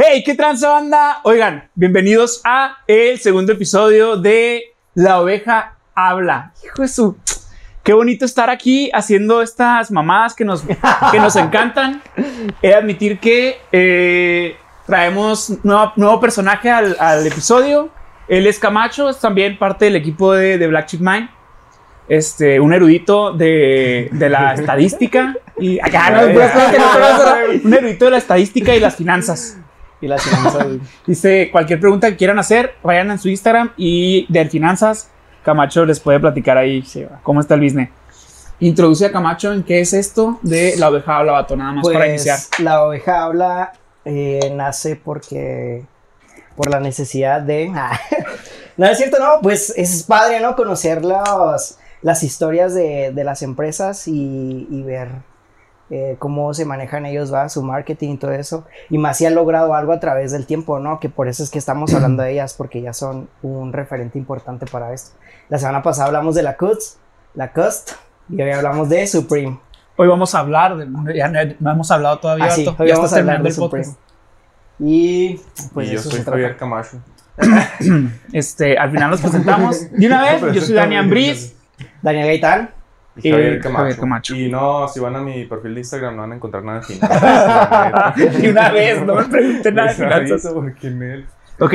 Hey, ¿qué tranza banda? Oigan, bienvenidos a el segundo episodio de La oveja habla. Hijo de su... Qué bonito estar aquí haciendo estas mamadas que nos, que nos encantan. He de admitir que eh, traemos nueva- nuevo personaje al, al episodio. Él es Camacho, es también parte del equipo de, de Black Chip Mine. Este, un erudito de, de la estadística. Y acá, no, no conozco. un erudito de la estadística y las finanzas. Y la finanza. Dice, cualquier pregunta que quieran hacer, vayan en su Instagram y de finanzas, Camacho les puede platicar ahí cómo está el business. Introduce a Camacho en qué es esto de la oveja habla vato, nada más para iniciar. Pues la oveja habla eh, nace porque por la necesidad de no es cierto no pues es padre no conocer los- las historias de, de las empresas y, y ver eh, cómo se manejan ellos va su marketing y todo eso y más si han logrado algo a través del tiempo no que por eso es que estamos hablando de ellas porque ya son un referente importante para esto la semana pasada hablamos de la Cuts la Cust y hoy hablamos de Supreme Hoy vamos a hablar, de, ya no, no hemos hablado todavía, Ah, sí, hoy ya vamos a hablar de Supreme. podcast. Y pues y yo eso soy se Javier. Camacho. Este, al final nos presentamos. De una vez, yo soy Dani Ambriz. Daniel Gaitán. Y Javier Camacho. Javier Camacho. Y no, si van a mi perfil de Instagram no van a encontrar nada de finanzas. De una vez, no me pregunten nada de finanzas. Ok,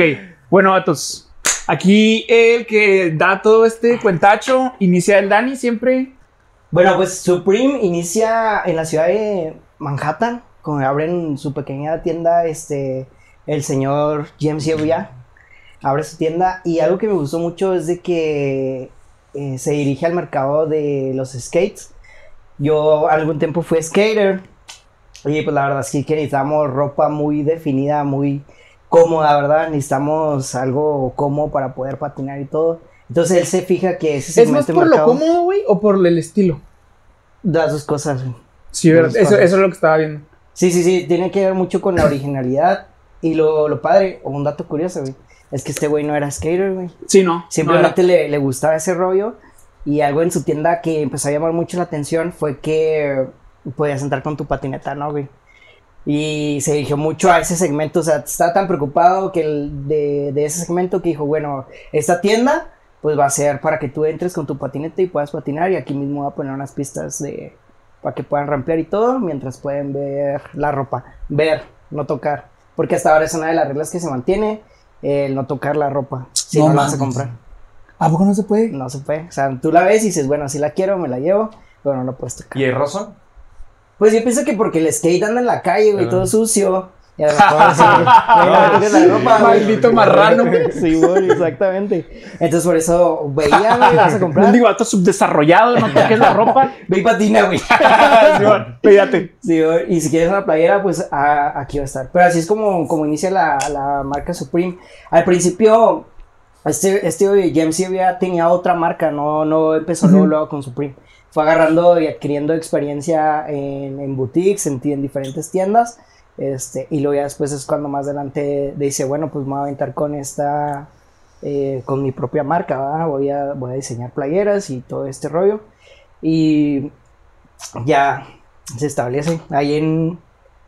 bueno, vatos. Aquí el que da todo este cuentacho, inicia el Dani siempre. Bueno, pues Supreme inicia en la ciudad de Manhattan, cuando abren su pequeña tienda, este, el señor James Yevia abre su tienda y algo que me gustó mucho es de que eh, se dirige al mercado de los skates. Yo algún tiempo fui skater y pues la verdad es que necesitamos ropa muy definida, muy cómoda, ¿verdad? Necesitamos algo cómodo para poder patinar y todo. Entonces él se fija que ese ¿Es más por lo cómodo, güey, o por el estilo? Las dos cosas, güey. Sí, ¿verdad? Eso, eso es lo que estaba viendo. Sí, sí, sí, tiene que ver mucho con la originalidad. Y lo, lo padre, o un dato curioso, güey, es que este güey no era skater, güey. Sí, no. Simplemente le, le gustaba ese rollo. Y algo en su tienda que empezó a llamar mucho la atención fue que podías entrar con tu patineta, ¿no, güey? Y se dirigió mucho a ese segmento, o sea, estaba tan preocupado que el de, de ese segmento que dijo, bueno, esta tienda pues va a ser para que tú entres con tu patineta y puedas patinar y aquí mismo va a poner unas pistas de para que puedan rampear y todo mientras pueden ver la ropa, ver, no tocar, porque hasta ahora es una de las reglas que se mantiene, el no tocar la ropa, si No no, la vas a comprar, ¿A poco no se puede? no se puede, o sea, tú la ves y dices, bueno, si la quiero, me la llevo, pero no la puedes tocar. ¿Y el razón? Pues yo pienso que porque el skate anda en la calle, güey, todo sucio. Y a lo mejor sí, no toques la ropa, güey. Maldito marrano. Sí, güey, exactamente. Entonces por eso veía, güey, vas a comprar. Digo, vato subdesarrollado, no toques la ropa. Ve y patina, güey. Simón, Cuídate. Sí, güey, y si quieres una playera, pues a- aquí va a estar. Pero así es como, como inicia la, la marca Supreme. Al principio, este, este James ya tenía otra marca, no, no empezó luego, luego con Supreme. Fue agarrando y adquiriendo experiencia en, en boutiques, en, en diferentes tiendas. Este, y luego ya después es cuando más adelante dice, bueno, pues me voy a aventar con esta, eh, con mi propia marca, ¿va? Voy, a, voy a diseñar playeras y todo este rollo. Y ya se establece ahí en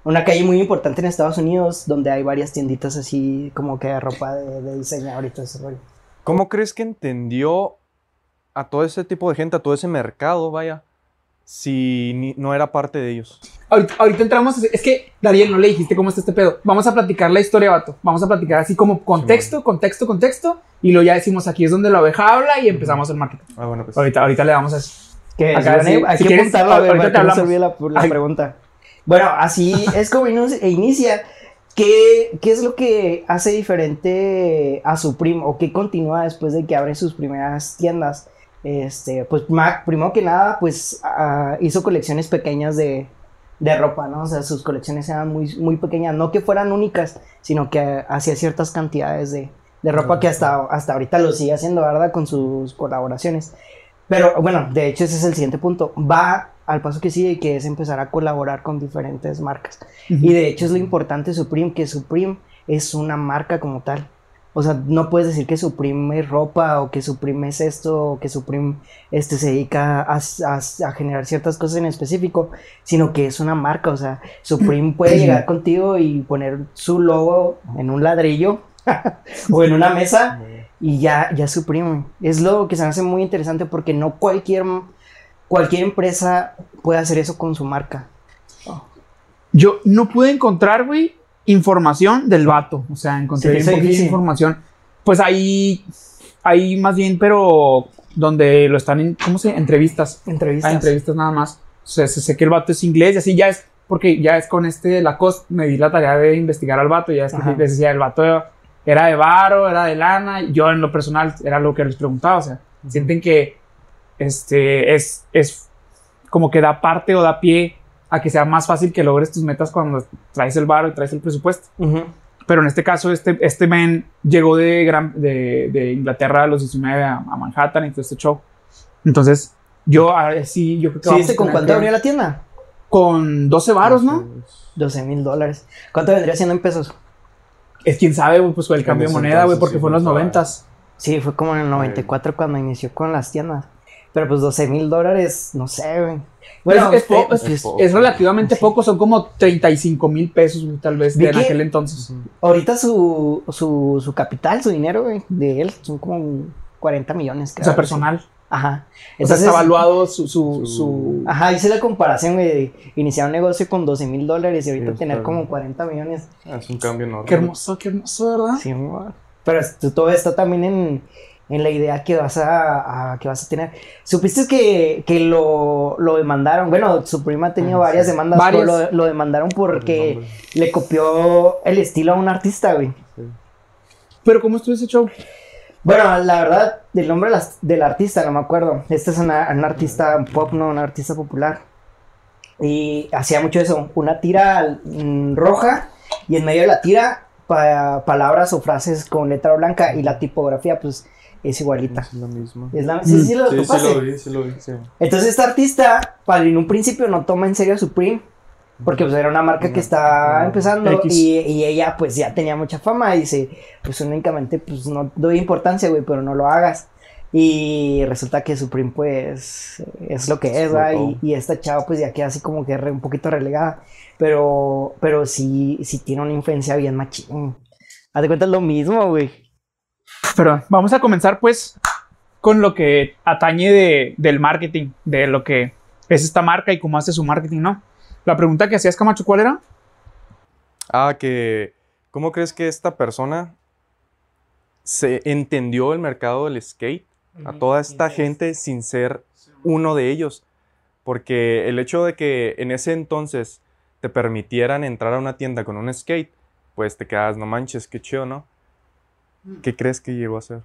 una calle muy importante en Estados Unidos donde hay varias tienditas así como que de ropa de, de diseñador y todo ese rollo. ¿Cómo crees que entendió a todo ese tipo de gente, a todo ese mercado, vaya, si no era parte de ellos? Ahorita, ahorita entramos. Es que, Dariel, no le dijiste cómo está este pedo. Vamos a platicar la historia, vato. Vamos a platicar así como contexto, contexto, contexto. Y luego ya decimos aquí es donde la oveja habla y empezamos el marketing. Ah, bueno, pues. Ahorita, ahorita le vamos a eso. Que Acá, hay, sí, hay si que quieres, apuntarlo güey, ahorita para te que no la, la Ay. pregunta. Bueno, así es como e inicia. ¿Qué, ¿Qué es lo que hace diferente a Supreme o qué continúa después de que abre sus primeras tiendas? Este, pues ma- primero que nada, pues ah, hizo colecciones pequeñas de, de ropa, ¿no? O sea, sus colecciones eran muy, muy pequeñas, no que fueran únicas, sino que hacía ciertas cantidades de, de ropa que hasta, hasta ahorita lo sigue haciendo, ¿verdad? Con sus colaboraciones. Pero bueno, de hecho ese es el siguiente punto. Va al paso que sigue, que es empezar a colaborar con diferentes marcas. Y de hecho es lo importante Supreme, que Supreme es una marca como tal. O sea, no puedes decir que Supreme es ropa o que Supreme es esto o que Supreme este, se dedica a, a- a generar ciertas cosas en específico, sino que es una marca. O sea, Supreme puede llegar contigo y poner su logo en un ladrillo o en una mesa y ya, ya Supreme. Es lo que se me hace muy interesante porque no cualquier, cualquier empresa puede hacer eso con su marca. Yo no pude encontrar, güey, información del vato. O sea, encontré Sí, poquito de difícil. información. Pues ahí, ahí más bien, pero donde lo están en, ¿cómo se? Entrevistas. Entrevistas. Hay entrevistas nada más. O sea, sé, que el vato es inglés y así ya es, porque ya es con este Lacoste, me di la tarea de investigar al vato, ya es que les decía, el vato era de varo, era de lana, yo en lo personal era lo que les preguntaba, o sea, sienten que este es, es como que da parte o da pie a que sea más fácil que logres tus metas cuando traes el varo y traes el presupuesto. Ujú. Pero en este caso, este, este men llegó de, gran, de, de Inglaterra a los 19 a, a Manhattan y todo este show. Entonces, yo sí, yo creo que ¿Sí vamos viste a con cuánto que- abrió la tienda? Con 12 varos, ¿no? 12 mil dólares. ¿Cuánto vendría siendo en pesos? Es quién sabe, pues con el cambio de moneda, güey, porque sí, fue en los no sabe. noventas. Sí, fue como en el 94 cuando inició con las tiendas. Pero pues 12 mil dólares, no sé, güey. Bueno, es, es po- es- es poco. es relativamente Sí. poco, son como 35 mil pesos, güey, tal vez, de en aquel entonces. ahorita su, su, su capital, su dinero, güey, de él, son como 40 millones. O creo, sea, personal. Ajá. O sea, Entonces, está evaluado su... su, Ajá, hice la comparación, güey, de iniciar un negocio con 12 mil dólares y ahorita Sí, tener como bien. 40 millones. Ah, Es un cambio enorme. Qué hermoso, qué hermoso, ¿verdad? Sí, amor. Pero esto- todo está también en, en la idea que vas a, a- que vas a tener. ¿Supiste que, que lo, lo demandaron? Bueno, su prima ha tenido Ah, varias sí. demandas, Varias. pero lo, lo demandaron Por el porque nombre. le copió el estilo a un artista, güey. Pero ¿cómo estuvo ese show? Bueno, la verdad, del nombre del artista no me acuerdo. Este es un artista pop, no, un artista popular. Y hacía mucho eso, una tira mm, roja y en medio de la tira pa- palabras o frases con letra blanca y la tipografía pues es igualita. Es la misma. Es la, sí, sí, lo Sí, sí lo vi, sí lo vi, sí. Entonces este artista, para en un principio no toma en serio a Supreme, porque pues era una marca que está Ujú. empezando y, y ella pues ya tenía mucha fama y dice, pues únicamente pues no doy importancia, güey, pero no lo hagas. Y resulta que Supreme pues es lo que es, ¿verdad? Y, y esta chava pues ya queda así como que re- un poquito relegada, pero, pero sí, sí tiene una influencia bien machín. Haz de cuenta es lo mismo, güey. Perdón, vamos a comenzar pues con lo que atañe de, del marketing, de lo que es esta marca y cómo hace su marketing, ¿no? La pregunta que hacías, Camacho, ¿cuál era? Ah, que. ¿Cómo crees que esta persona se entendió el mercado del skate? A toda esta gente sin ser uno de ellos. Porque el hecho de que en ese entonces te permitieran entrar a una tienda con un skate, pues te quedas, no manches, qué chido, ¿no? ¿Qué crees que llegó a ser?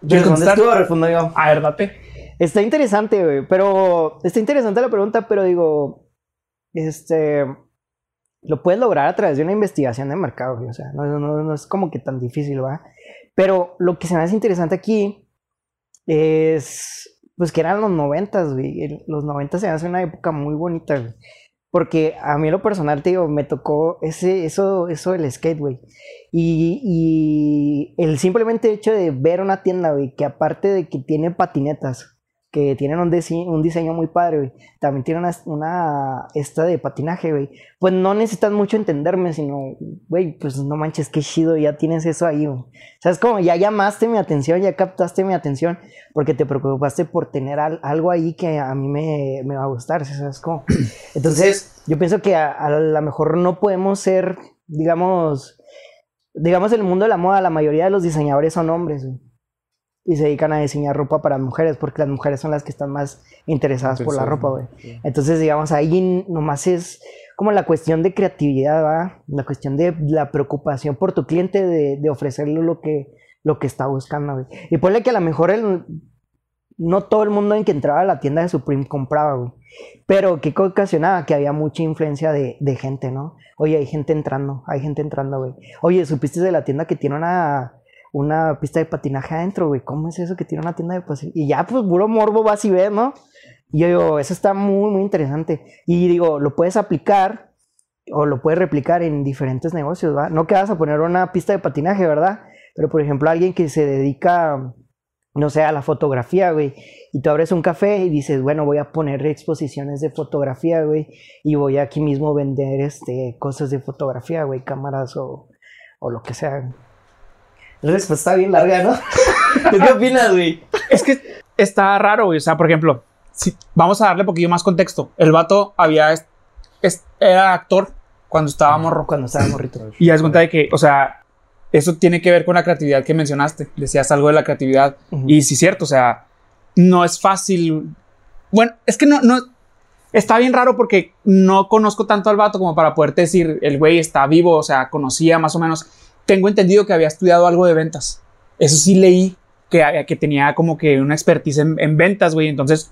¿Quieres ¿Respondes contestar? tú o respondo yo? A ver, date. Está interesante, güey, pero está interesante la pregunta, pero digo, este, lo puedes lograr a través de una investigación de mercado, güey, o sea, no, no- no es como que tan difícil, ¿va? Pero lo que se me hace interesante aquí es, pues que eran los noventas, güey, los noventas se me hace una época muy bonita, güey, porque a mí lo personal, te digo, me tocó ese, eso, eso del skate, güey. Y, y el simplemente hecho de ver una tienda, güey, que aparte de que tiene patinetas, que tienen un, dise- un diseño muy padre, güey, también tiene una, una esta de patinaje, güey, pues no necesitas mucho entenderme, sino, güey, pues no manches, qué chido, ya tienes eso ahí, güey. O sea, es como ya llamaste mi atención, ya captaste mi atención, porque te preocupaste por tener al- algo ahí que a mí me, me va a gustar, ¿sabes cómo? Entonces, yo pienso que a, a lo mejor no podemos ser, digamos, digamos en el mundo de la moda, la mayoría de los diseñadores son hombres, güey. Y se dedican a diseñar ropa para mujeres, porque las mujeres son las que están más interesadas por la ropa, güey. Sí. Entonces, digamos, ahí nomás es como la cuestión de creatividad, ¿va? La cuestión de la preocupación por tu cliente de, de ofrecerle lo que, lo que está buscando, güey. Y ponle que a lo mejor el- no todo el mundo en que entraba a la tienda de Supreme compraba, güey. Pero que ocasionaba que había mucha influencia de, de gente, ¿no? Oye, hay gente entrando, hay gente entrando, güey. Oye, ¿supiste de la tienda que tiene una, una pista de patinaje adentro, güey? ¿Cómo es eso que tiene una tienda de patinaje? Y ya, pues, puro morbo vas y ves, ¿no? Y yo digo, eso está muy, muy interesante. Y digo, lo puedes aplicar o lo puedes replicar en diferentes negocios, ¿va? No que vas a poner una pista de patinaje, ¿verdad? Pero por ejemplo, alguien que se dedica, no sé, a la fotografía, güey, y tú abres un café y dices, bueno, voy a poner exposiciones de fotografía, güey, y voy aquí mismo vender este, cosas de fotografía, güey, cámaras o, o lo que sea. La respuesta está bien larga, ¿no? ¿Tú qué opinas, güey? Es que está raro, güey. O sea, por ejemplo, si, vamos a darle un poquillo más contexto. El vato había. es- es- era actor cuando estaba morro. Cuando estaba morrito. Y ya es cuenta de que, o sea, eso tiene que ver con la creatividad que mencionaste. Decías algo de la creatividad. Y sí, cierto, o sea, no es fácil. Bueno, es que no, no. Está bien raro porque no conozco tanto al vato como para poderte decir, el güey está vivo, o sea, conocía más o menos. Tengo entendido que había estudiado algo de ventas. Eso sí leí que, que tenía como que una expertise en, en ventas, güey. Entonces,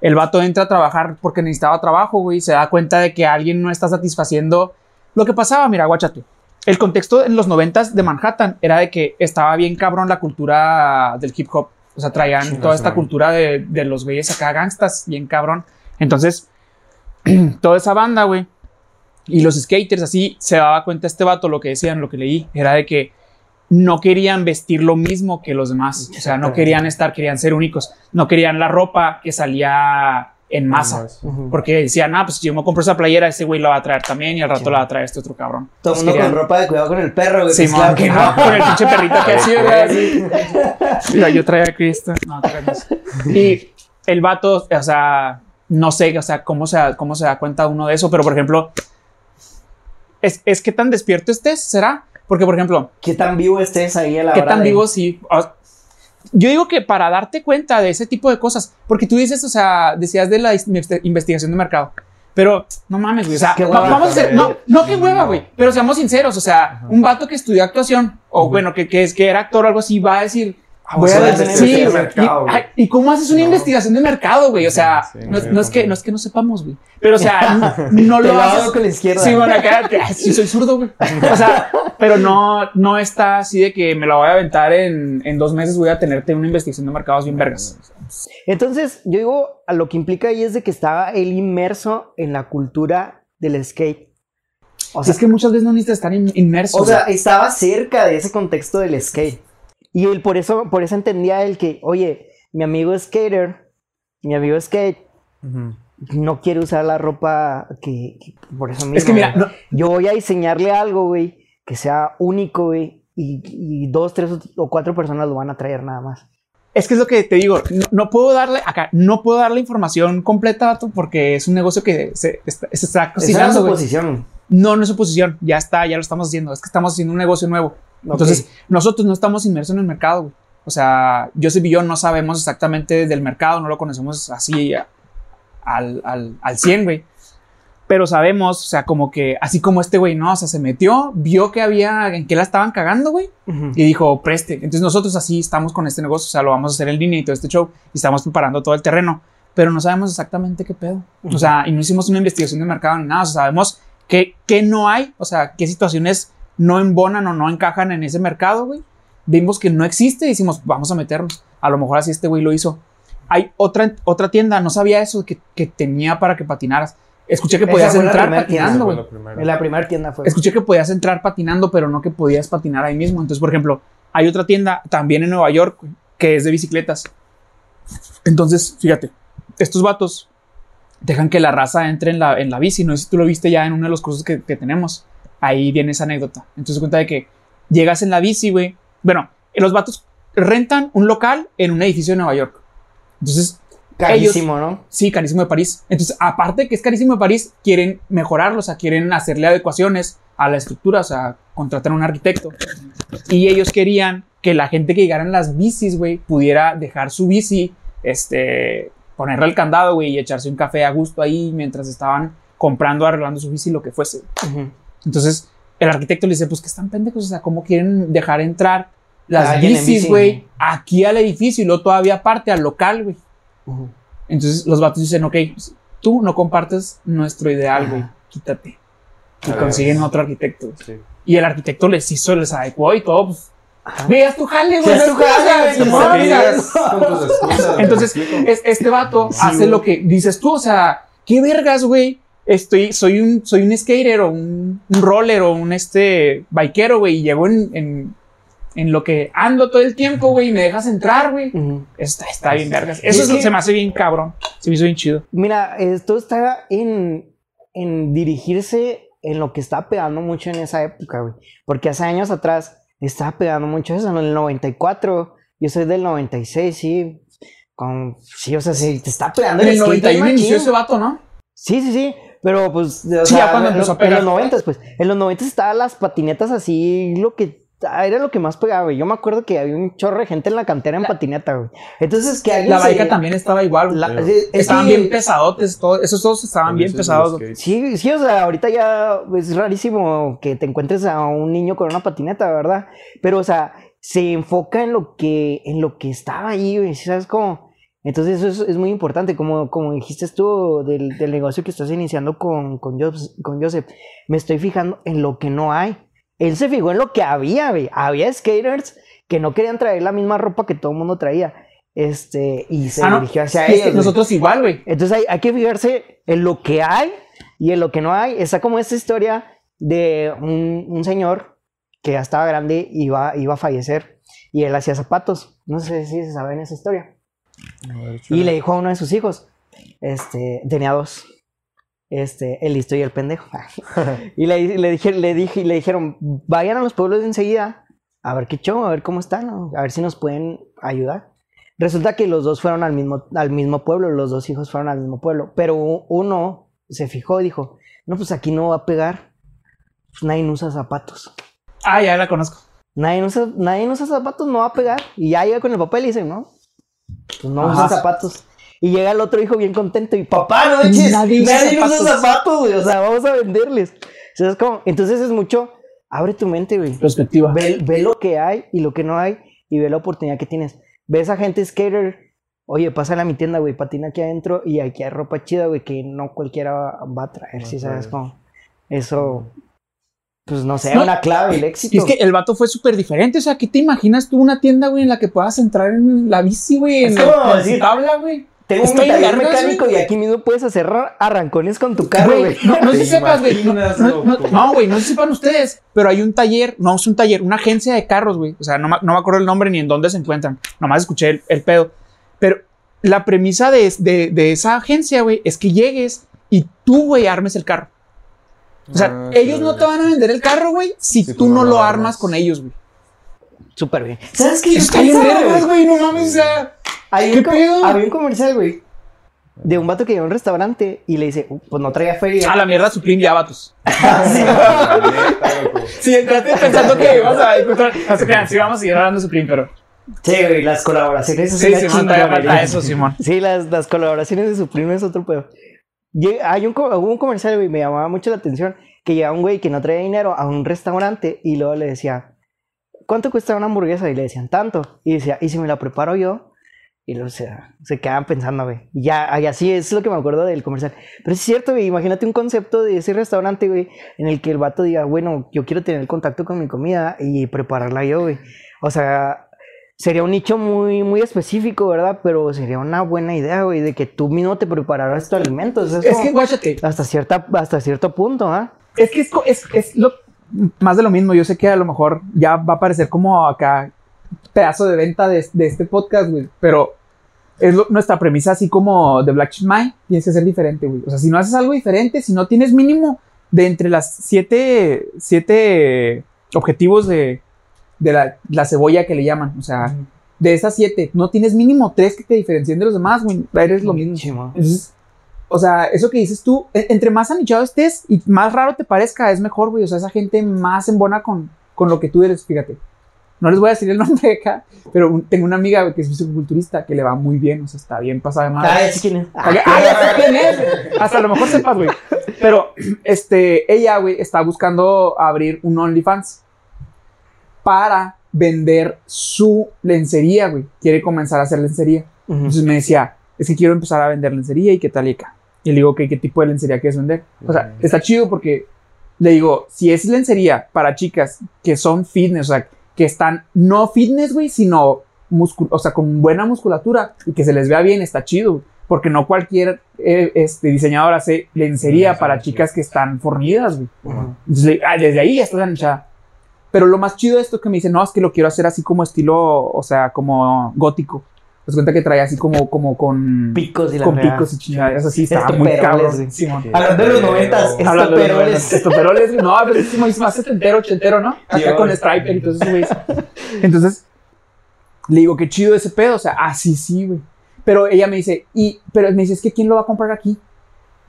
el vato entra a trabajar porque necesitaba trabajo, güey. Se da cuenta de que alguien no está satisfaciendo lo que pasaba. Mira, guáchate. El contexto en los noventas de Manhattan era de que estaba bien cabrón la cultura del hip hop. O sea, traían toda esta cultura de, de los güeyes acá gangstas, bien cabrón. Entonces, toda esa banda, güey, y los skaters así, se daba cuenta este vato, lo que decían, lo que leí, era de que no querían vestir lo mismo que los demás. O sea, no querían estar, querían ser únicos. No querían la ropa que salía en masa. Ujú. Porque decían, ah, pues si yo me compro esa playera, ese güey la va a traer también y al rato la va a traer este otro cabrón. Todo el mundo con querían- ropa de cuidado con el perro, güey. Sí, pues que que no. con el pinche perrito que ¿verdad? Mira, yo traía a Cristo. No. Y el vato, o sea, no sé, o sea, cómo se, da- cómo se da cuenta uno de eso, pero por ejemplo, es, es que tan despierto estés, ¿será? Porque, por ejemplo, ¿Qué tan vivo estés ahí a la ¿qué hora tan de- vivo sí? O- Yo digo que para darte cuenta de ese tipo de cosas, porque tú dices, o sea, decías de la investigación de mercado, pero no mames, güey, o sea, va- vamos a ser, no, no, qué hueva, güey, pero seamos sinceros, o sea, un vato que estudió actuación, o bueno, que, que es que era actor o algo así, va a decir, voy pues, a voy a sí, mercado, y, güey. ay, ¿y cómo haces una No. investigación de mercado, güey? O sea, Sí, no, es que, no es que no sepamos, güey, pero o sea, no, lo haces. con la izquierda. Sí, bueno, acá, sí, soy zurdo, güey. O sea, pero no, no está así de que me la voy a aventar en, en dos meses, voy a tenerte una investigación de mercados bien vergas. Entonces, yo digo, a lo que implica ahí es de que estaba él inmerso en la cultura del skate. O sea, es que muchas veces no necesitas estar in- inmerso. O sea, estaba cerca de ese contexto del skate. Y él por eso, por eso entendía él que, oye, mi amigo skater, mi amigo skate, Ujú. no quiere usar la ropa que, que- por eso mismo. es que mira, no- yo voy a diseñarle algo, güey, que sea único, güey, y, y dos, tres o cuatro personas lo van a traer nada más. es que es lo que te digo, no, no puedo darle, acá, no puedo darle información completa, porque es un negocio que se, está- se está Esa cocinando, su posición. No, no es su posición, ya está, ya lo estamos haciendo, es que estamos haciendo un negocio nuevo. Entonces, nosotros no estamos inmersos en el mercado, güey. O sea, Joseph y yo no sabemos exactamente del mercado, no lo conocemos así a- al, al, al 100, güey. Pero sabemos, o sea, como que, así como este güey, ¿no? O sea, se metió, vio que había, en qué la estaban cagando, güey, Ujú. y dijo, preste. Entonces nosotros así estamos con este negocio, o sea, lo vamos a hacer en línea y todo este show, y estamos preparando todo el terreno, pero no sabemos exactamente qué pedo. O sea, y no hicimos una investigación de mercado ni nada, o sea, sabemos qué, qué no hay, o sea, qué situaciones no embonan o no encajan en ese mercado, güey. Vimos que no existe y decimos, vamos a meternos. A lo mejor así este güey lo hizo. Hay otra, otra tienda, no sabía eso, que, que tenía para que patinaras. Escuché que podías entrar patinando, güey. la primera. En la primera tienda fue. Escuché que podías entrar patinando, pero no que podías patinar ahí mismo. Entonces, por ejemplo, hay otra tienda también en Nueva York que es de bicicletas. Entonces, fíjate, estos vatos dejan que la raza entre en la, en la bici. No sé si tú lo viste ya en uno de los cursos que, que tenemos. Ahí viene esa anécdota. Entonces, cuenta de que llegas en la bici, güey. Bueno, los vatos rentan un local en un edificio de Nueva York. Entonces, Carísimo, ¿no? Sí, carísimo de París. Entonces, aparte de que es carísimo de París, quieren mejorarlo, o sea, quieren hacerle adecuaciones a la estructura, o sea, contratar a un arquitecto. Y ellos querían que la gente que llegara en las bicis, güey, pudiera dejar su bici, este, ponerle el candado, güey, y echarse un café a gusto ahí mientras estaban comprando, arreglando su bici, lo que fuese. Entonces, el arquitecto le dice, pues que están pendejos, o sea, ¿cómo quieren dejar entrar las bicis, bici. güey, aquí al edificio y luego todavía aparte al local, güey? Ujú. Entonces los vatos dicen, ok, tú no compartes nuestro ideal, güey, quítate. Y consiguen otro arquitecto. Sí. Y el arquitecto les hizo, les adecuó y todo. Pues, veas tu jale, güey. Tu jale. Entonces, este vato Sí, hace güey. lo que dices tú, o sea, qué vergas, güey. Estoy, soy un, soy un skater o un, un roller o un este bikero, güey, y llego en, en, en lo que ando todo el tiempo, güey, y me dejas entrar, güey. Está, está bien, vergas. Eso Es que- se me hace bien cabrón. Se me hizo bien chido. Mira, esto está en, en dirigirse en lo que estaba pegando mucho en esa época, güey. Porque hace años atrás estaba pegando mucho eso, en el 94. Yo soy del 96, sí. Con, sí, o sea, sí, te está pegando En el skate 91 machín. inició ese vato, ¿no? Sí, sí, sí. Pero pues. o Sí, sea, ya cuando en empezó lo- a pegar. En los 90, pues. En los 90 estaban las patinetas así, lo que. Era lo que más pegaba, güey. Yo me acuerdo que había un chorro de gente en la cantera en patineta, güey. Entonces, que alguien. La se- baica también estaba igual. güey. la- es- estaban bien pesadotes, todo- esos dos estaban bien pesados. Sí, sí, o sea, ahorita ya es rarísimo que te encuentres a un niño con una patineta, ¿verdad? Pero, o sea, se enfoca en lo que, en lo que estaba ahí, güey, ¿sí ¿sabes cómo? Entonces eso es, es muy importante, como, como dijiste tú del, del negocio que estás iniciando con, con, Jos- con Joseph, me estoy fijando en lo que no hay. Él se fijó en lo que había, güey. Había skaters que no querían traer la misma ropa que todo el mundo traía. Este, y se Ah, dirigió hacia Sí, es que ellos. güey. nosotros igual, güey. Entonces hay, hay que fijarse en lo que hay y en lo que no hay. Está como esta historia de un, un señor que ya estaba grande y iba, iba a fallecer y él hacía zapatos. No sé si se saben esa historia. Y le dijo a uno de sus hijos, este, tenía dos, este, el listo y el pendejo. y le, le, dije, le, dije, le dijeron, vayan a los pueblos de enseguida a ver qué show, a ver cómo están, ¿no? a ver si nos pueden ayudar. Resulta que los dos fueron al mismo, al mismo pueblo, los dos hijos fueron al mismo pueblo, pero uno se fijó y dijo, no, pues aquí no va a pegar, pues nadie usa zapatos. Ah, ya la conozco. Nadie usa, nadie usa zapatos, no va a pegar. Y ya llega con el papel y dice, no, pues no usa zapatos. Y llega el otro hijo bien contento y papá, no manches, Nadie nadie, usa zapatos". zapatos, güey. O sea, vamos a venderles. O sea, es como- entonces es mucho, abre tu mente, güey. Perspectiva. Ve, ve lo que hay y lo que no hay y ve la oportunidad que tienes. Ve esa gente skater. Oye, pásala a mi tienda, güey, patina aquí adentro y aquí hay ropa chida, güey, que no cualquiera va a traer, a si sabes cómo. Eso, pues no sé, No, una clave del éxito. Y es que el vato fue súper diferente. O sea, ¿qué te imaginas tú una tienda, güey, en la que puedas entrar en la bici, güey? En Es la, como en decir- la tabla, güey. Tengo un taller mecánico güey. y aquí mismo puedes hacer ra- arrancones con tu carro, Güey, güey. no, no sé ¿Te si sepas, güey. No, no, no, güey, no sé si sepan ustedes, pero hay un taller, no es un taller, una agencia de carros, güey. O sea, no, me- no me acuerdo el nombre ni en dónde se encuentran. Nomás escuché el, el pedo. Pero la premisa de, de, de esa agencia, güey, es que llegues y tú, güey, armes el carro. O sea, Ah, ellos sí. no te van a vender el carro, güey, si, Si tú, no lo armas armas. con ellos, güey. Súper bien. ¿Sabes qué? Está bien vergas, güey, no mames, o sea. Hay ¿Qué pedo? había un comercial, güey, de un vato que iba a un restaurante y le dice, "Uh, pues no traía feria. A la mierda, Supreme ya, vatos. Sí, loco. Sí, entraste pensando que ibas a encontrar. No se crean, sí vamos a seguir hablando de Supreme, pero. Sí, güey, las colaboraciones. es Sí, Simón, chingonería. eso, Simón. Sí, las, las colaboraciones de Supreme es otro pedo. Hay un, hubo un comercial, güey, me llamaba mucho la atención, que llegaba un güey que no traía dinero a un restaurante y luego le decía, ¿cuánto cuesta una hamburguesa? Y le decían, tanto. Y decía, ¿y si me la preparo yo? Y luego se, se quedaban pensando, güey. Y ya, y así es lo que me acuerdo del comercial. Pero es cierto, güey, imagínate un concepto de ese restaurante, güey, en el que el vato diga, bueno, yo quiero tener contacto con mi comida y prepararla yo, güey. O sea, sería un nicho muy, muy específico, ¿verdad? Pero sería una buena idea, güey, de que tú mismo te prepararas tu alimento. Es, Es que, como guáchate, hasta, cierta, hasta cierto punto, ¿ah? es que es, es, es lo más de lo mismo. Yo sé que a lo mejor ya va a parecer como acá pedazo de venta de, de este podcast, güey. Pero es lo- nuestra premisa, así como de Black Mind, tienes que ser diferente, güey. O sea, si no haces algo diferente, si no tienes mínimo de entre las siete, siete objetivos de, de la, la cebolla que le llaman, o sea, de esas siete, no tienes mínimo tres que te diferencien de los demás, güey. Eres lo mismo. Chimo. Entonces, o sea, eso que dices tú, e- entre más anichado estés y más raro te parezca, es mejor, güey. O sea, esa gente más embona con, con lo que tú eres, fíjate. No les voy a decir el nombre de acá, pero un- tengo una amiga que es fisiculturista que le va muy bien, o sea, está bien pasada de madre. Ah, quién es. Ah, ah, ya sé quién es. Hasta a lo mejor sepas, güey. Pero, este, ella, güey, está buscando abrir un OnlyFans para vender su lencería, güey. Quiere comenzar a hacer lencería. Ujú. Entonces me decía, es que quiero empezar a vender lencería y qué tal y acá. Y le digo, ¿qué, qué tipo de lencería quieres vender? O sea, Ujú. está chido porque le digo, si es lencería para chicas que son fitness, o sea, que están no fitness, güey, sino muscul o sea, con buena musculatura y que se les vea bien, está chido. güey. Porque no cualquier eh, este, diseñador hace lencería para chicas que están fornidas, güey. Entonces, ah, desde ahí ya está enganchada. Pero lo más chido de esto es que me dice, no, es que lo quiero hacer así como estilo, o sea, como gótico. Te das cuenta que trae así como, como con, Picos y la con picos y chingaderas así. Estaba muy Estoperoles, cabrón. Simón. Hablando de los noventas, Hablando de estoperoles. los estoperoles, no, pero es como- más setentero, ochentero, ¿no? Acá Sí, con striper y todo eso, güey. Entonces, le digo, qué chido ese pedo, o sea, ah, sí, sí, güey. Pero ella me dice, y, pero me dice, es que ¿quién lo va a comprar aquí?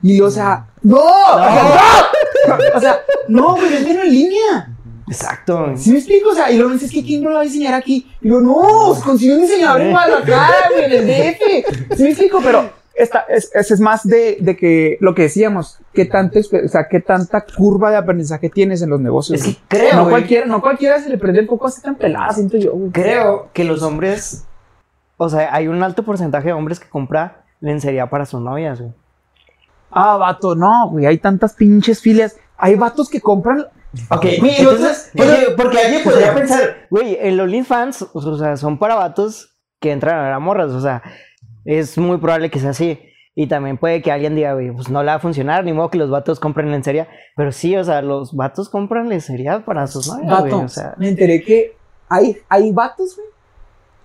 Y yo, o sea, ¡no! ¡No! O sea, no, güey, es en línea. Exacto. ¿Sí me explico? O sea, y luego me dices, ¿qué quién lo va a diseñar aquí? Y yo, no, consigue un diseñador en Guadalajara, güey, en el DF. ¿Sí me explico? Pero esta, es, es, más de, de que lo que decíamos, qué tanto, o sea, qué tanta curva de aprendizaje tienes en los negocios. Es que creo, no cualquiera, no cualquiera se le prende el coco así tan pelada, siento yo, güey. Creo que los hombres, o sea, hay un alto porcentaje de hombres que compra lencería para sus novias, güey. Ah, vato, no, güey, hay tantas pinches filias. Hay vatos que compran. Ok, Güey, entonces, porque, porque alguien podría pensar, güey, el OnlyFans, o sea, son para vatos que entran a ver a morras, o sea, es muy probable que sea así. Y también puede que alguien diga, güey, pues no le va a funcionar, ni modo que los vatos compren lencería. Pero sí, o sea, los vatos compran lencería para sus novias, güey, Vato, o sea. me enteré que hay, hay vatos, güey,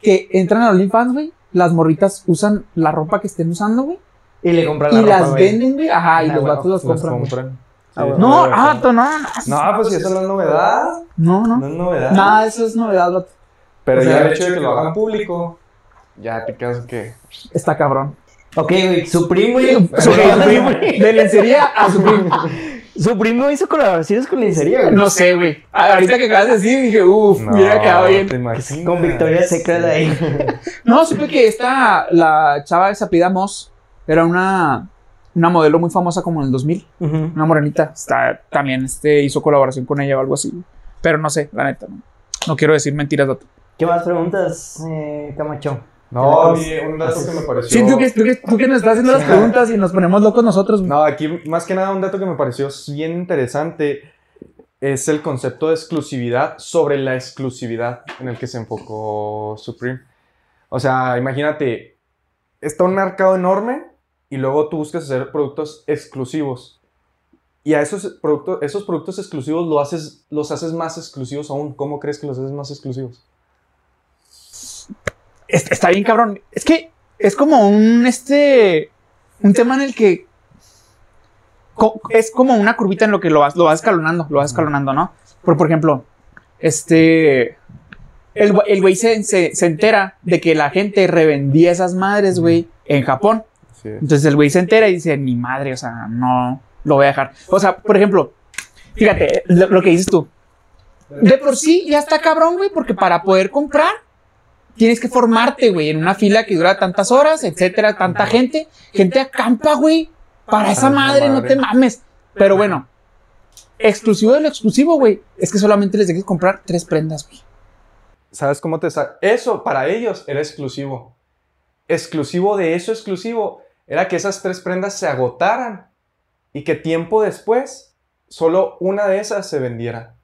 que entran a OnlyFans, güey. Las morritas usan la ropa que estén usando, güey. Y le compran Y la ropa, las venden, güey. Ajá, y los bueno, vatos las Las compran. Ah, bueno. No, ah, vato, no, no. No, pues si eso no es novedad. No, no. No es novedad. Nada, eso es novedad, vato. Pero O sea, ya el hecho de que lo hagan público, ya te quedas que. Está cabrón. Ok, güey, su primo, güey. Su primo, De lencería a su primo. Su primo hizo colaboraciones con lencería, güey. No sé, güey. Ahorita que acabas de decir, dije, uff, No, hubiera quedado bien. Con Victoria Secret ahí. No, supe que esta, la chava de Sapida Moss, era una, una modelo muy famosa como en el 2000. Ujú. Una morenita. Está, también este, hizo colaboración con ella o algo así. Pero no sé, la neta. No, no quiero decir mentiras, dato. ¿Qué más preguntas, eh, Camacho? No, un dato que me pareció. Sí, tú que, tú, que, tú que nos estás haciendo las preguntas y nos ponemos locos nosotros. No, aquí más que nada un dato que me pareció bien interesante es el concepto de exclusividad sobre la exclusividad en el que se enfocó Supreme. O sea, imagínate, está un mercado enorme y luego tú buscas hacer productos exclusivos. Y a esos productos, esos productos exclusivos lo haces, los haces más exclusivos aún. ¿Cómo crees que los haces más exclusivos? Es- Está bien, cabrón. Es que es como un, este, un tema en el que es como una curvita en lo que lo vas, lo vas escalonando, lo vas escalonando, ¿no? Por, por ejemplo, este, el, el güey se, se, se entera de que la gente revendía esas madres, güey, en Japón. Entonces el güey se entera y dice, ni madre, o sea, no lo voy a dejar. O sea, por ejemplo, fíjate, lo, lo que dices tú. De por sí ya está cabrón, güey, porque para poder comprar tienes que formarte, güey, en una fila que dura tantas horas, etcétera, tanta gente. Gente acampa, güey, para esa esa madre, no te mames. Pero bueno, exclusivo de lo exclusivo, güey, es que solamente les dejes comprar tres prendas, güey. ¿Sabes cómo te sa- Eso para ellos era exclusivo. Exclusivo de eso exclusivo era que esas tres prendas se agotaran y que tiempo después solo una de esas se vendiera.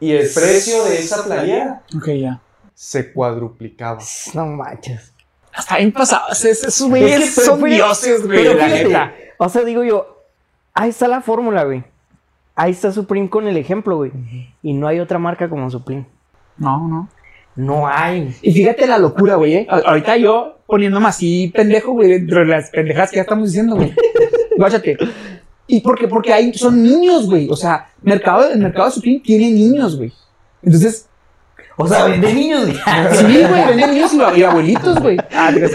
Y el precio de esa playera ya. se cuadruplicaba. No manches. Hasta bien pasados, esos güeyes pero- son pero- dioses, güey, pero la fíjate, neta. O sea, digo yo, ahí está la fórmula, güey. Ahí está Supreme con el ejemplo, güey. Y no hay otra marca como Supreme. No, no. No hay. Y fíjate la locura, güey. ¿eh? A- Ahorita yo poniéndome así pendejo, güey, dentro de las pendejas que ya estamos diciendo, güey. Guáchate. ¿Y por qué? Porque hay, son niños, güey. O sea, mercado, el mercado de Supreme tiene niños, güey. Entonces, O sea, de niños, güey. sí, güey, venden niños y, y abuelitos, güey. Ah, creas.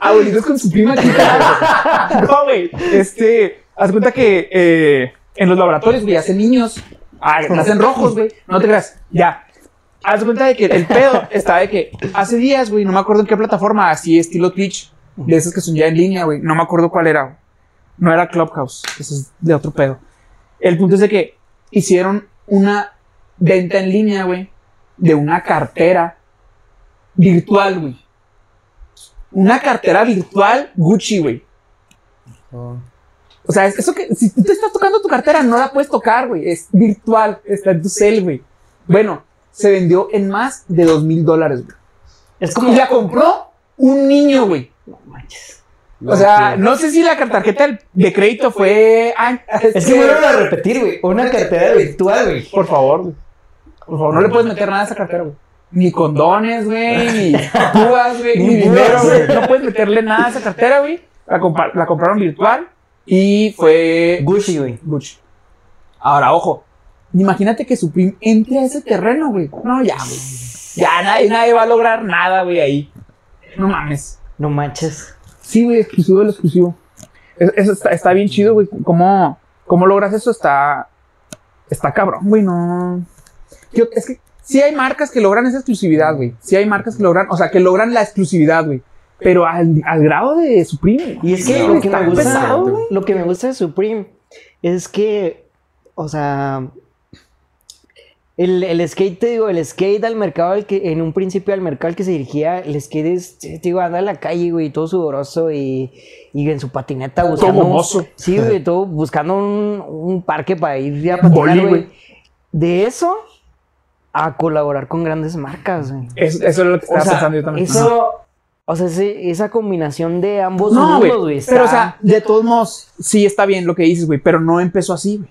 abuelitos con su prima chica. No, güey. Este, haz cuenta que eh, en los laboratorios, güey, hacen niños. Ah, nacen rojos, güey. No te creas. Ya. Haz cuenta de que el pedo está de que hace días, güey, no me acuerdo en qué plataforma, así estilo Twitch, de esas que son ya en línea, güey. No me acuerdo cuál era. No era Clubhouse. Eso es de otro pedo. El punto es de que hicieron una venta en línea, güey, de una cartera virtual, güey. Una cartera virtual Gucci, güey. O sea, es- eso que si tú te estás tocando tu cartera, no la puedes tocar, güey. Es virtual, está en tu cel, güey. Bueno, se vendió en más de dos mil dólares, güey. Es como. Y la compró un niño, güey. No manches. O sea, no sé si la tarjeta de crédito fue. ah, Es que vuelven a repetir, güey. Una cartera virtual, güey. Por favor, güey. Por favor, no le puedes meter nada a esa cartera, güey. Ni condones, güey, ni púas, güey, Ni ni dinero, güey. No puedes meterle nada a esa cartera, güey. La, compa- la compraron virtual y fue Gucci, güey. Gucci. Ahora, ojo. Imagínate que Supreme entre a ese terreno, güey. No, ya, güey. Ya nadie, nadie va a lograr nada, güey, ahí. No mames. No manches. Sí, güey, exclusivo del exclusivo. Es- Eso está, está bien chido, güey. ¿Cómo, ¿Cómo logras eso? Está. Está cabrón, güey. No. Yo- es que sí hay marcas que logran esa exclusividad, güey. Sí hay marcas que logran, o sea, que logran la exclusividad, güey. Pero al, al grado de Supreme. Y es que no, lo que me gusta, pesado, lo que me gusta de Supreme es que, o sea, el, el skate, te digo, el skate al mercado al que, en un principio al mercado al que se dirigía, el skate es, te digo, anda en la calle, güey, todo sudoroso y, y en su patineta buscando. mohoso. sí, güey, todo buscando un, un parque para ir a patinar, Boli, güey. De eso a colaborar con grandes marcas, güey. Es- eso es lo que O estaba sea, pensando yo también. eso, o sea, ese- esa combinación de ambos No, güey. mundos, güey. Pero, o sea, de todos modos, sí está bien lo que dices, güey. Pero no empezó así, güey.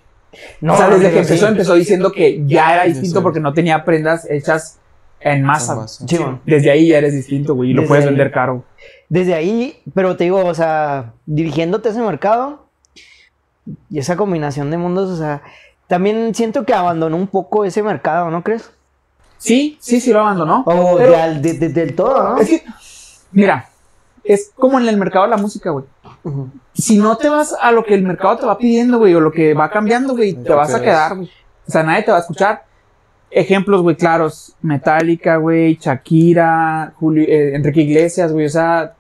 No, o sea, desde que empezó, sí. empezó diciendo que ya era distinto porque no tenía prendas hechas en masa. Sí. Desde ahí ya eres distinto, güey. Y lo Desde puedes ahí. vender caro. Desde ahí, pero te digo, o sea, dirigiéndote a ese mercado y esa combinación de mundos, o sea, también siento que abandonó un poco ese mercado, ¿no crees? Sí, sí, sí lo abandonó. O de de- de- del todo, ¿no? Es que, mira, es como en el mercado de la música, güey. Si no te vas a lo que el mercado te va pidiendo, güey, o lo que va cambiando, güey, te vas a quedar, güey. O sea, nadie te va a escuchar. Ejemplos, güey, claros. Metallica, güey, Shakira, Julio, eh, Enrique Iglesias, güey, o sea,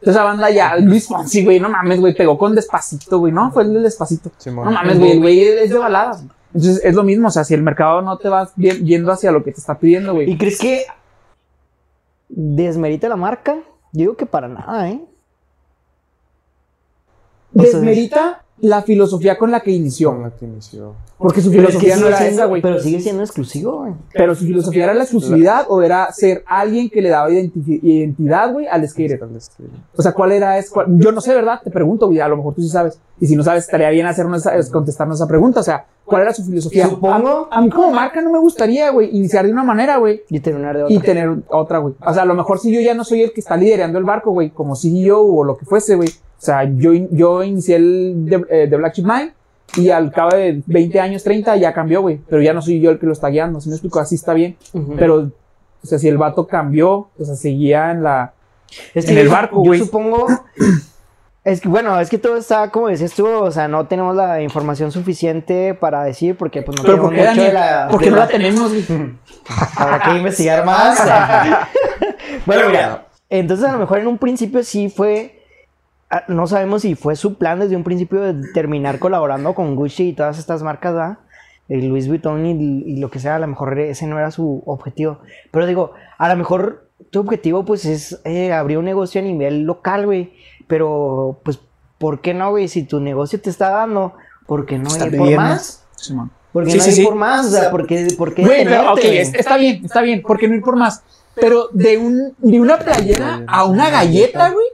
esa banda ya, Luis Fonsi, güey, no mames, güey, pegó con Despacito, güey, ¿no? Fue el del Despacito. No mames, güey, el güey es de baladas. Entonces es lo mismo, o sea, si el mercado no te vas vi- yendo hacia lo que te está pidiendo, ¿Y güey. crees que desmerita la marca? Yo digo que para nada, ¿eh? Desmerita la filosofía con la que Con inició. la que inició. Porque su Pero, es que filosofía no era siendo- esa, güey. pero sigue siendo exclusivo, güey. Pero su filosofía era la exclusividad o era ser alguien que le daba identi- identidad, güey, al skater. O sea, ¿cuál era? Es, cuál- Yo no sé, ¿verdad? Te pregunto, güey, a lo mejor tú sí sabes. Y si no sabes, estaría bien hacernos contestarnos esa pregunta. O sea, ¿cuál era su filosofía? Supongo- A, a mí como marca no me gustaría, güey, iniciar de una manera, güey. Y terminar de Y otra. tener otra, güey. O sea, a lo mejor si yo ya no soy el que está liderando el barco, güey, como CEO o lo que fuese, güey. O sea, yo, yo inicié el de, eh, de Black Sheep Nine y al cabo de 20 años, 30, ya cambió, güey. Pero ya no soy yo el que lo está guiando. Si me explico, así está bien. Pero, o sea, si el vato cambió, o sea, seguía en la. Es en el barco, yo güey. supongo. Es que, bueno, es que todo está, como decías tú, o sea, no tenemos la información suficiente para decir, porque pues no Pero tenemos ¿por qué, mucho de Daniel? la. ¿Por qué de no la- la tenemos, güey? Habrá que investigar más. bueno, mira, entonces a lo mejor en un principio sí fue. Ah, No sabemos si fue su plan desde un principio de terminar colaborando con Gucci y todas estas marcas, ¿verdad? Eh, Louis Vuitton y, y lo que sea, a lo mejor ese no era su objetivo. Pero digo, a lo mejor tu objetivo pues es eh, abrir un negocio a nivel local, güey. Pero pues, ¿por qué no, güey? Si tu negocio te está dando, ¿por qué no Está ir por más? Simón. ¿Por qué Sí, no sí, ir sí. por más? O sea, ¿por qué, por qué Güey, pero, ok, detenerte, güey? es- está bien, está bien. ¿Por qué no ir por más? Pero de, un, de una playera a una galleta, güey.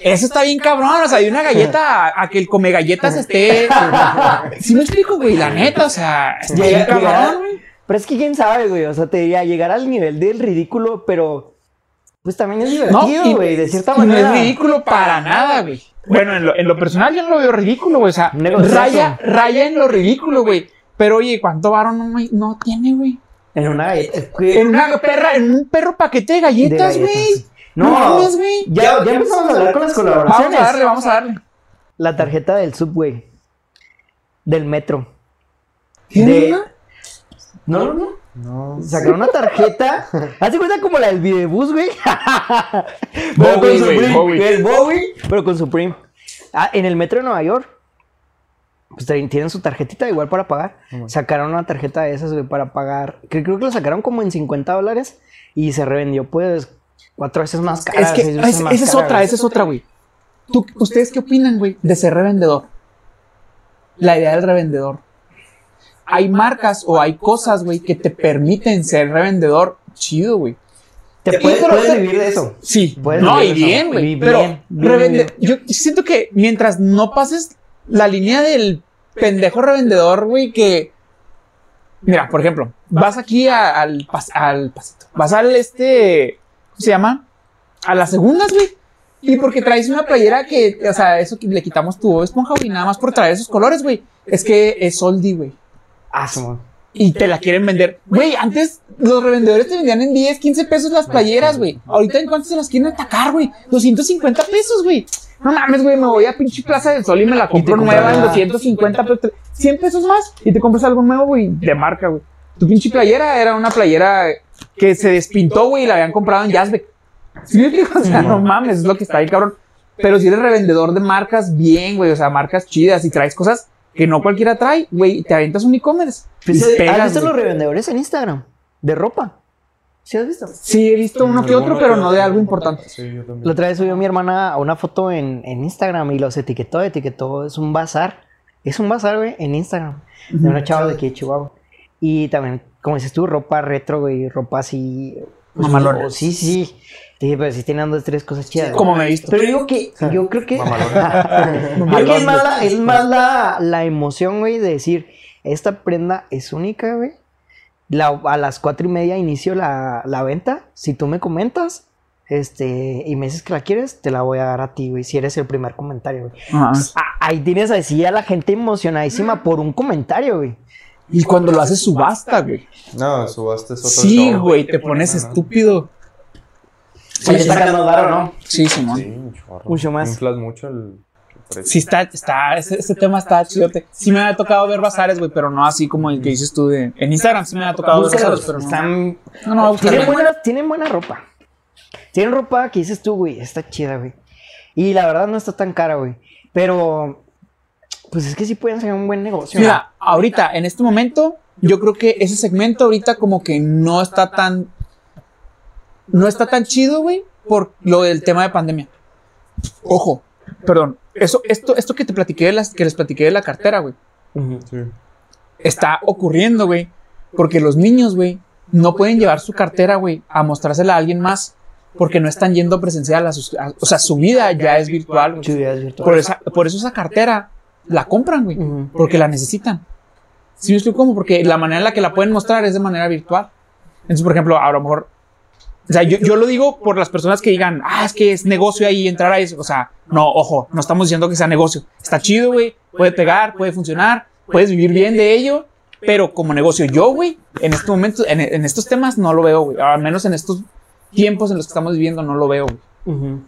Eso está bien cabrón, o sea, de una galleta a, a que el come galletas esté. Si me explico, güey, la neta, o sea, está bien cabrón, güey. Pero es que quién sabe, güey. O sea, te diría llegar al nivel del ridículo, pero pues también es No, divertido, y- güey. de cierta y no manera. es ridículo para nada, güey. Bueno, en lo, en lo personal yo no lo veo ridículo, güey. O sea, raya, raya en lo ridículo, güey. Pero oye, ¿cuánto varo no, no tiene, güey? En una galleta. es que- En una perra, en un perro paquete de galletas, güey. No, No, mames, güey. ya, ya empezamos a hablar con las Vamos colaboraciones. a darle, vamos a darle. La tarjeta del subway. Del metro. ¿Tiene De- una? No, no, no. No. Sacaron una tarjeta. Haz de cuenta como la del videobús, güey. pero con Supreme. Bowie. El Bowie, pero con Supreme. Ah, en el metro de Nueva York. Pues también tienen su tarjetita igual para pagar. Sacaron una tarjeta de esas, güey, para pagar. Que creo que lo sacaron como en 50 dólares. Y se revendió, pues, cuatro veces más cara. Es que seis veces es- más esa es otra, esa es otra, güey. ¿Tú- ¿Ustedes qué opinan, güey, de ser revendedor? La idea del revendedor. Hay marcas o hay cosas, güey, que te permiten ser revendedor chido, güey. Te Sí, puedes, vivir de eso. Sí, Puedes no, y bien, güey. Pero bien, bien, revende- bien. yo siento que mientras no pases la línea del pendejo revendedor, güey, que. Mira, por ejemplo, vas aquí a- al, pas- al pasito. Vas al este. ¿Cómo se llama? A las segundas, güey. Y porque traes una playera que, o sea, eso que le quitamos tu esponja, güey, nada más por traer esos colores, güey. Es que es oldie, güey. Ah, y te la quieren vender. Güey, antes los revendedores te vendían en 10, 15 pesos las playeras, güey. Ahorita en cuánto se las quieren atacar, güey. 250 pesos, güey. No mames, güey, me voy a pinche Plaza del Sol y me la compro nueva en la- 250 pesos. 100 pesos más y te compras algo nuevo, güey, de marca, güey. Tu pinche playera era una playera que se despintó, güey, y la habían comprado en Jazzbeck. ¿Sí me explico? O sea, no mames, es lo que está ahí, cabrón. Pero si eres revendedor de marcas, bien, güey, o sea, marcas chidas y traes cosas que no cualquiera trae, güey, te aventas un e-commerce. ¿Has visto los revendedores en Instagram? De ropa. ¿Sí has visto? Sí, he visto uno que otro, pero no de algo importante. Sí, yo también. La otra vez subió mi hermana una foto en, en Instagram y los etiquetó, etiquetó, es un bazar. Es un bazar, güey, en Instagram. De una chava de aquí de Chihuahua. Y también, como dices tú, ropa retro, güey, ropa así. pues, Mamalona. Sí, sí. Sí, pero sí tienen dos, tres cosas chidas. Como me he visto. Pero digo que, yo creo que. Creo que es más, la, es más la, la emoción, güey, de decir, esta prenda es única, güey. La- a las cuatro y media inicio la, la venta. Si tú me comentas, este, y me dices que la quieres, te la voy a dar a ti, güey, si eres el primer comentario, güey. Ah, Ahí tienes así a la gente emocionadísima por un comentario, güey. Y cuando lo haces subasta, güey. No, subasta es otro Sí, show. güey, te pones estúpido. Sí, sacas más varo, ¿no? Sí, Simón. Sí, un. Mucho más. Inflas mucho el, precio. Sí, está, está, ese, ese tema está chidote. Sí me ha tocado ver bazares, güey, pero no así como el que dices tú de... En Instagram sí me ha tocado ver bazares, pero no. están No, no, Tienen buena, tienen buena ropa. Tienen ropa que dices tú, güey, está chida, güey. Y la verdad no está tan cara, güey. Pero, pues es que sí pueden ser un buen negocio. Mira, ahorita, en este momento, yo creo que ese segmento ahorita como que no está tan... No está tan chido, güey, por lo del tema de pandemia. Ojo, perdón. Eso, esto, esto que te platiqué de las, que les platiqué de la cartera, güey. Sí. está ocurriendo, güey. Porque los niños, güey, no pueden llevar su cartera, güey, a mostrársela a alguien más. Porque no están yendo presencial. A sus, a- o sea, su vida ya es virtual. güey. Por, esa, por eso esa cartera la compran, güey. Porque la necesitan. ¿Sí me explico cómo? Porque la manera en la que la pueden mostrar es de manera virtual. Entonces, por ejemplo, a lo mejor. O sea, yo, yo lo digo por las personas que digan, ah, es que es negocio ahí entrar a eso. O sea, no, ojo, no estamos diciendo que sea negocio. Está chido, güey. Puede pegar, puede funcionar, puedes vivir bien de ello. Pero como negocio, yo, güey, en este momento, en, en estos temas no lo veo, güey. Al menos en estos tiempos en los que estamos viviendo, no lo veo, güey.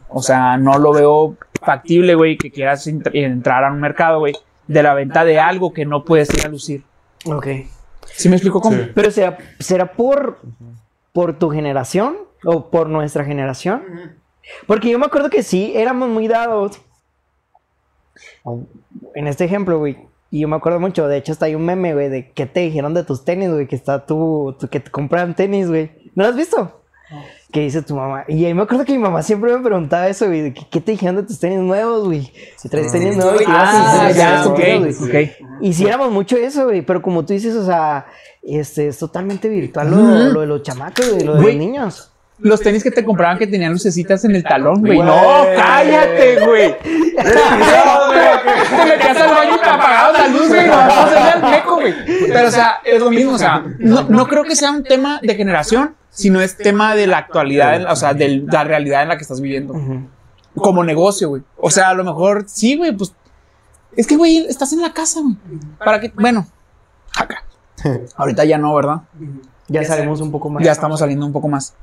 O sea, no lo veo factible, güey, que quieras entr- entrar a un mercado, güey, de la venta de algo que no puedes ir a lucir. Ok. ¿Sí me explico cómo? Sí. Pero será, será por, por tu generación o por nuestra generación. Porque yo me acuerdo que sí, éramos muy dados. O- En este ejemplo, güey. Y yo me acuerdo mucho, de hecho, hasta hay un meme, güey, de qué te dijeron de tus tenis, güey, que está tú, tú- que te compran tenis, güey. ¿No lo has visto? ¿Qué dice tu mamá? Y ahí me acuerdo que mi mamá siempre me preguntaba eso, güey, de que, qué te dijeron de tus tenis nuevos, güey. Si traes tenis nuevos, y ibas Ah, ya, y- ok, güey. ok. Hiciéramos mucho eso, güey, pero como tú dices, o sea, este, es totalmente virtual lo, lo de los chamacos, güey, lo de Güey. los niños. Los tenis que te compraban que tenían lucecitas en el talón, güey. Güey. No, cállate, güey. Te metías al baño y te apagabas la luz, güey. No, el meco, güey. Pero, o sea, es lo mismo. O sea, no, no creo que sea un tema de generación, sino es tema de la actualidad, o sea, de la realidad en la que estás viviendo. Como negocio, güey. O sea, a lo mejor sí, güey, pues. Es que, güey, estás en la casa, güey. ¿Para qué? Bueno, acá. Ahorita ya no, ¿verdad? Ya sabemos un poco más. Ya estamos saliendo un poco más.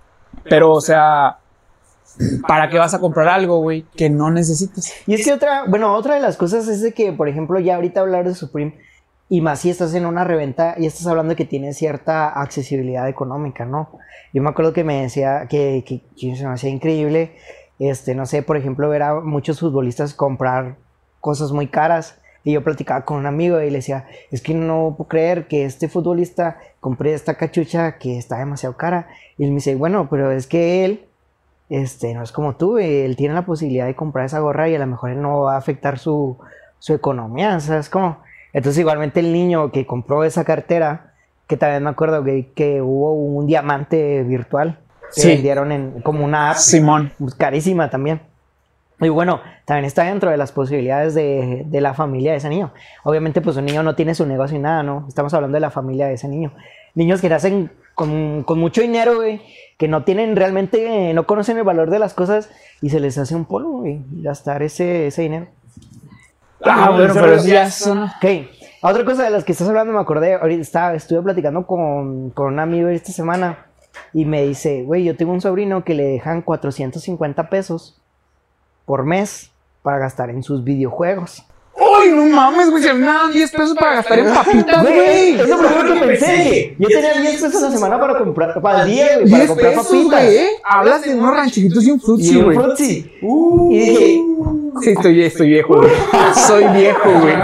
Pero, o sea, ¿para qué vas a comprar algo, güey, que no necesitas? Y es que otra, bueno, otra de las cosas es de que, por ejemplo, ya ahorita hablar de Supreme, y más si estás en una reventa y estás hablando de que tiene cierta accesibilidad económica, ¿no? Yo me acuerdo que me decía que, que, que se me hacía increíble, este, no sé, por ejemplo, ver a muchos futbolistas comprar cosas muy caras. Y yo platicaba con un amigo y le decía, es que no puedo creer que este futbolista compré esta cachucha que está demasiado cara. Y él me dice, bueno, pero es que él este, no es como tú, güey, él tiene la posibilidad de comprar esa gorra y a lo mejor él no va a afectar su, su economía, ¿sabes cómo? Entonces igualmente el niño que compró esa cartera, que también me acuerdo güey, que hubo un diamante virtual, que Sí. vendieron en, como una app Simón. carísima también. Y bueno, también está dentro de las posibilidades de, de la familia de ese niño. Obviamente, pues un niño no tiene su negocio y nada, ¿no? Estamos hablando de la familia de ese niño. Niños que nacen con, con mucho dinero, güey, que no tienen realmente, eh, no conocen el valor de las cosas y se les hace un polvo, güey, gastar ese, ese dinero. Ah, bueno, pero eso ya son. Ok, otra cosa de las que estás hablando me acordé, ahorita estaba, estuve platicando con, con un amigo esta semana y me dice, güey, yo tengo un sobrino que le dejan 450 pesos por mes para gastar en sus videojuegos. ¡Uy, no mames, güey! Se me dan 10 pesos para gastar en papitas, güey. es lo primero que pensé. Yo tenía 10 pesos a la semana para comprar, para el día, güey, para 10 comprar pesos, papitas. ¿eh? Hablas de unos rancheritos y un Y frutzi, un güey. frutzi. Y dije, Sí, estoy, estoy viejo, güey. Soy viejo, güey.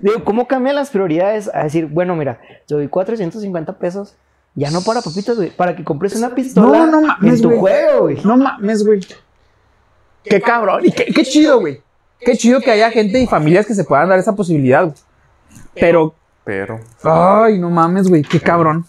digo, ¿cómo cambian las prioridades? A decir, bueno, mira, te doy 450 pesos, ya no para papitas, güey, para que compres una pistola No, no mames, en tu güey. juego, güey. No mames, güey. Qué cabrón. Y qué, qué chido, güey. Qué chido que haya gente y familias que se puedan dar esa posibilidad, güey. Pero, Pero. ay, no mames, güey. Qué cabrón.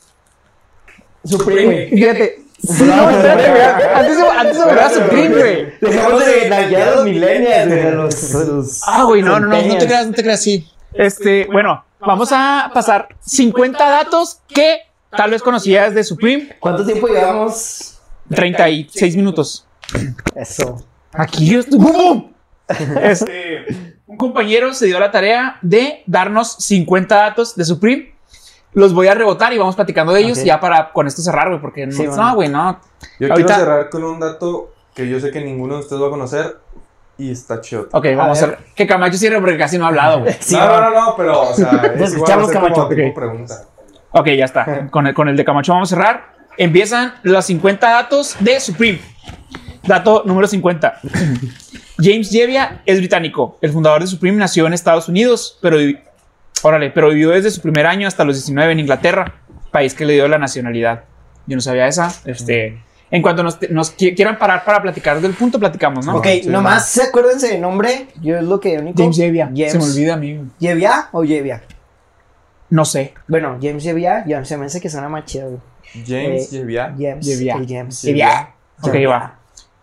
Supreme, güey. Fíjate. Sí, no, espérate, güey. Antes, se- antes se a Supreme, güey. Dejamos de nalguear a los millennials, güey, los, los Ah, güey, no, no, no, no te creas, no te creas, sí. Este, bueno, vamos a pasar 50 datos que tal vez conocías de Supreme. ¿Cuánto tiempo llevamos? 36 minutos. Eso. Aquí yo estoy. ¡Bum! Este, un compañero se dio la tarea de darnos 50 datos de Supreme. Los voy a rebotar y vamos platicando de ellos Ok. ya para con esto cerrar, güey, porque no, Sí, bueno. no, güey, no. Yo Ahorita- quiero cerrar con un dato que yo sé que ninguno de ustedes va a conocer y está chido. Ok, vamos a, ver. ver. Que Camacho cierre porque casi no ha hablado, güey. Sí, no, no, no, no, pero, o sea, es igual, a Camacho. como tipo Ok. pregunta. Ok, ya está. Con el, con el de Camacho vamos a cerrar. Empiezan los 50 datos de Supreme. Dato número 50. James Jevia es británico. El fundador de Supreme nació en Estados Unidos, pero, vi- órale, pero vivió desde su primer año hasta los 19 en Inglaterra, país que le dio la nacionalidad. Yo no sabía esa. Este, en cuanto nos, nos qui- quieran parar para platicar del punto, platicamos, ¿no? Ok, sí, nomás acuérdense de nombre. Yo es lo que único. James Jevia. James. Se me olvida a mí. ¿Jevia o Jevia? No sé. Bueno, James Jevia, ya se me hace que suena más chido. James Eh, Jevia. James. Jevia. James. Jevia. Ok, va.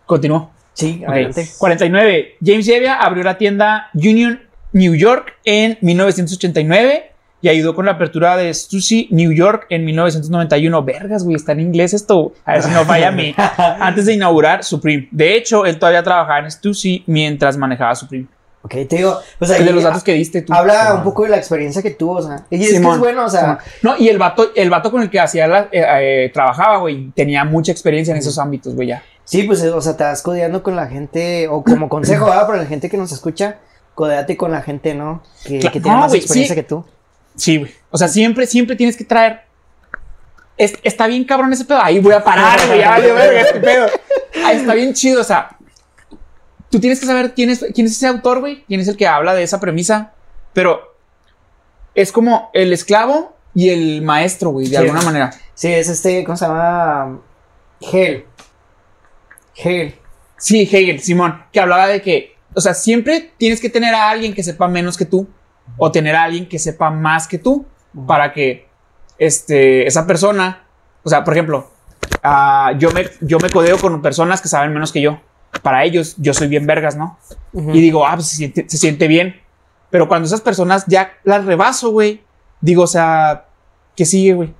Continúo. Sí, adelante. 49. James Jevia abrió la tienda Union New York en 1989 y ayudó con la apertura de Stussy New York en 1991. Vergas, güey, está en inglés esto. A ver si no falla a mí. Antes de inaugurar Supreme. De hecho, él todavía trabajaba en Stussy mientras manejaba Supreme. Ok, te digo, pues de los datos que diste tú. habla un poco de la experiencia que tuvo, o sea. Y es que es bueno, o sea. Simón. No, y el vato, el vato con el que hacía la, eh, eh, trabajaba, güey, tenía mucha experiencia en esos ámbitos, güey, ya. Sí, pues, o sea, te vas codeando con la gente, o como consejo, ¿verdad? Para la gente que nos escucha, codéate con la gente, ¿no? Que, que tiene no, más experiencia sí. que tú. Sí, güey. O sea, siempre, siempre tienes que traer. Es- está bien cabrón ese pedo. Ahí voy a parar, güey. Ya valió verga este pedo. Ahí está bien chido. O sea, tú tienes que saber quién es, quién es ese autor, güey. Quién es el que habla de esa premisa. Pero es como el esclavo y el maestro, güey, de Sí. alguna manera. Sí, es este, ¿cómo se llama? Hell. Hell. Sí, Hegel, Simón, que hablaba de que, o sea, siempre tienes que tener a alguien que sepa menos que tú o tener a alguien que sepa más que tú para que este, esa persona, o sea, por ejemplo, ah, yo, me, yo me codeo con personas que saben menos que yo. Para ellos, yo soy bien vergas, ¿no? Y digo, ah, pues se siente, se siente bien. Pero cuando esas personas ya las rebaso, güey, digo, o sea, ¿qué sigue, güey?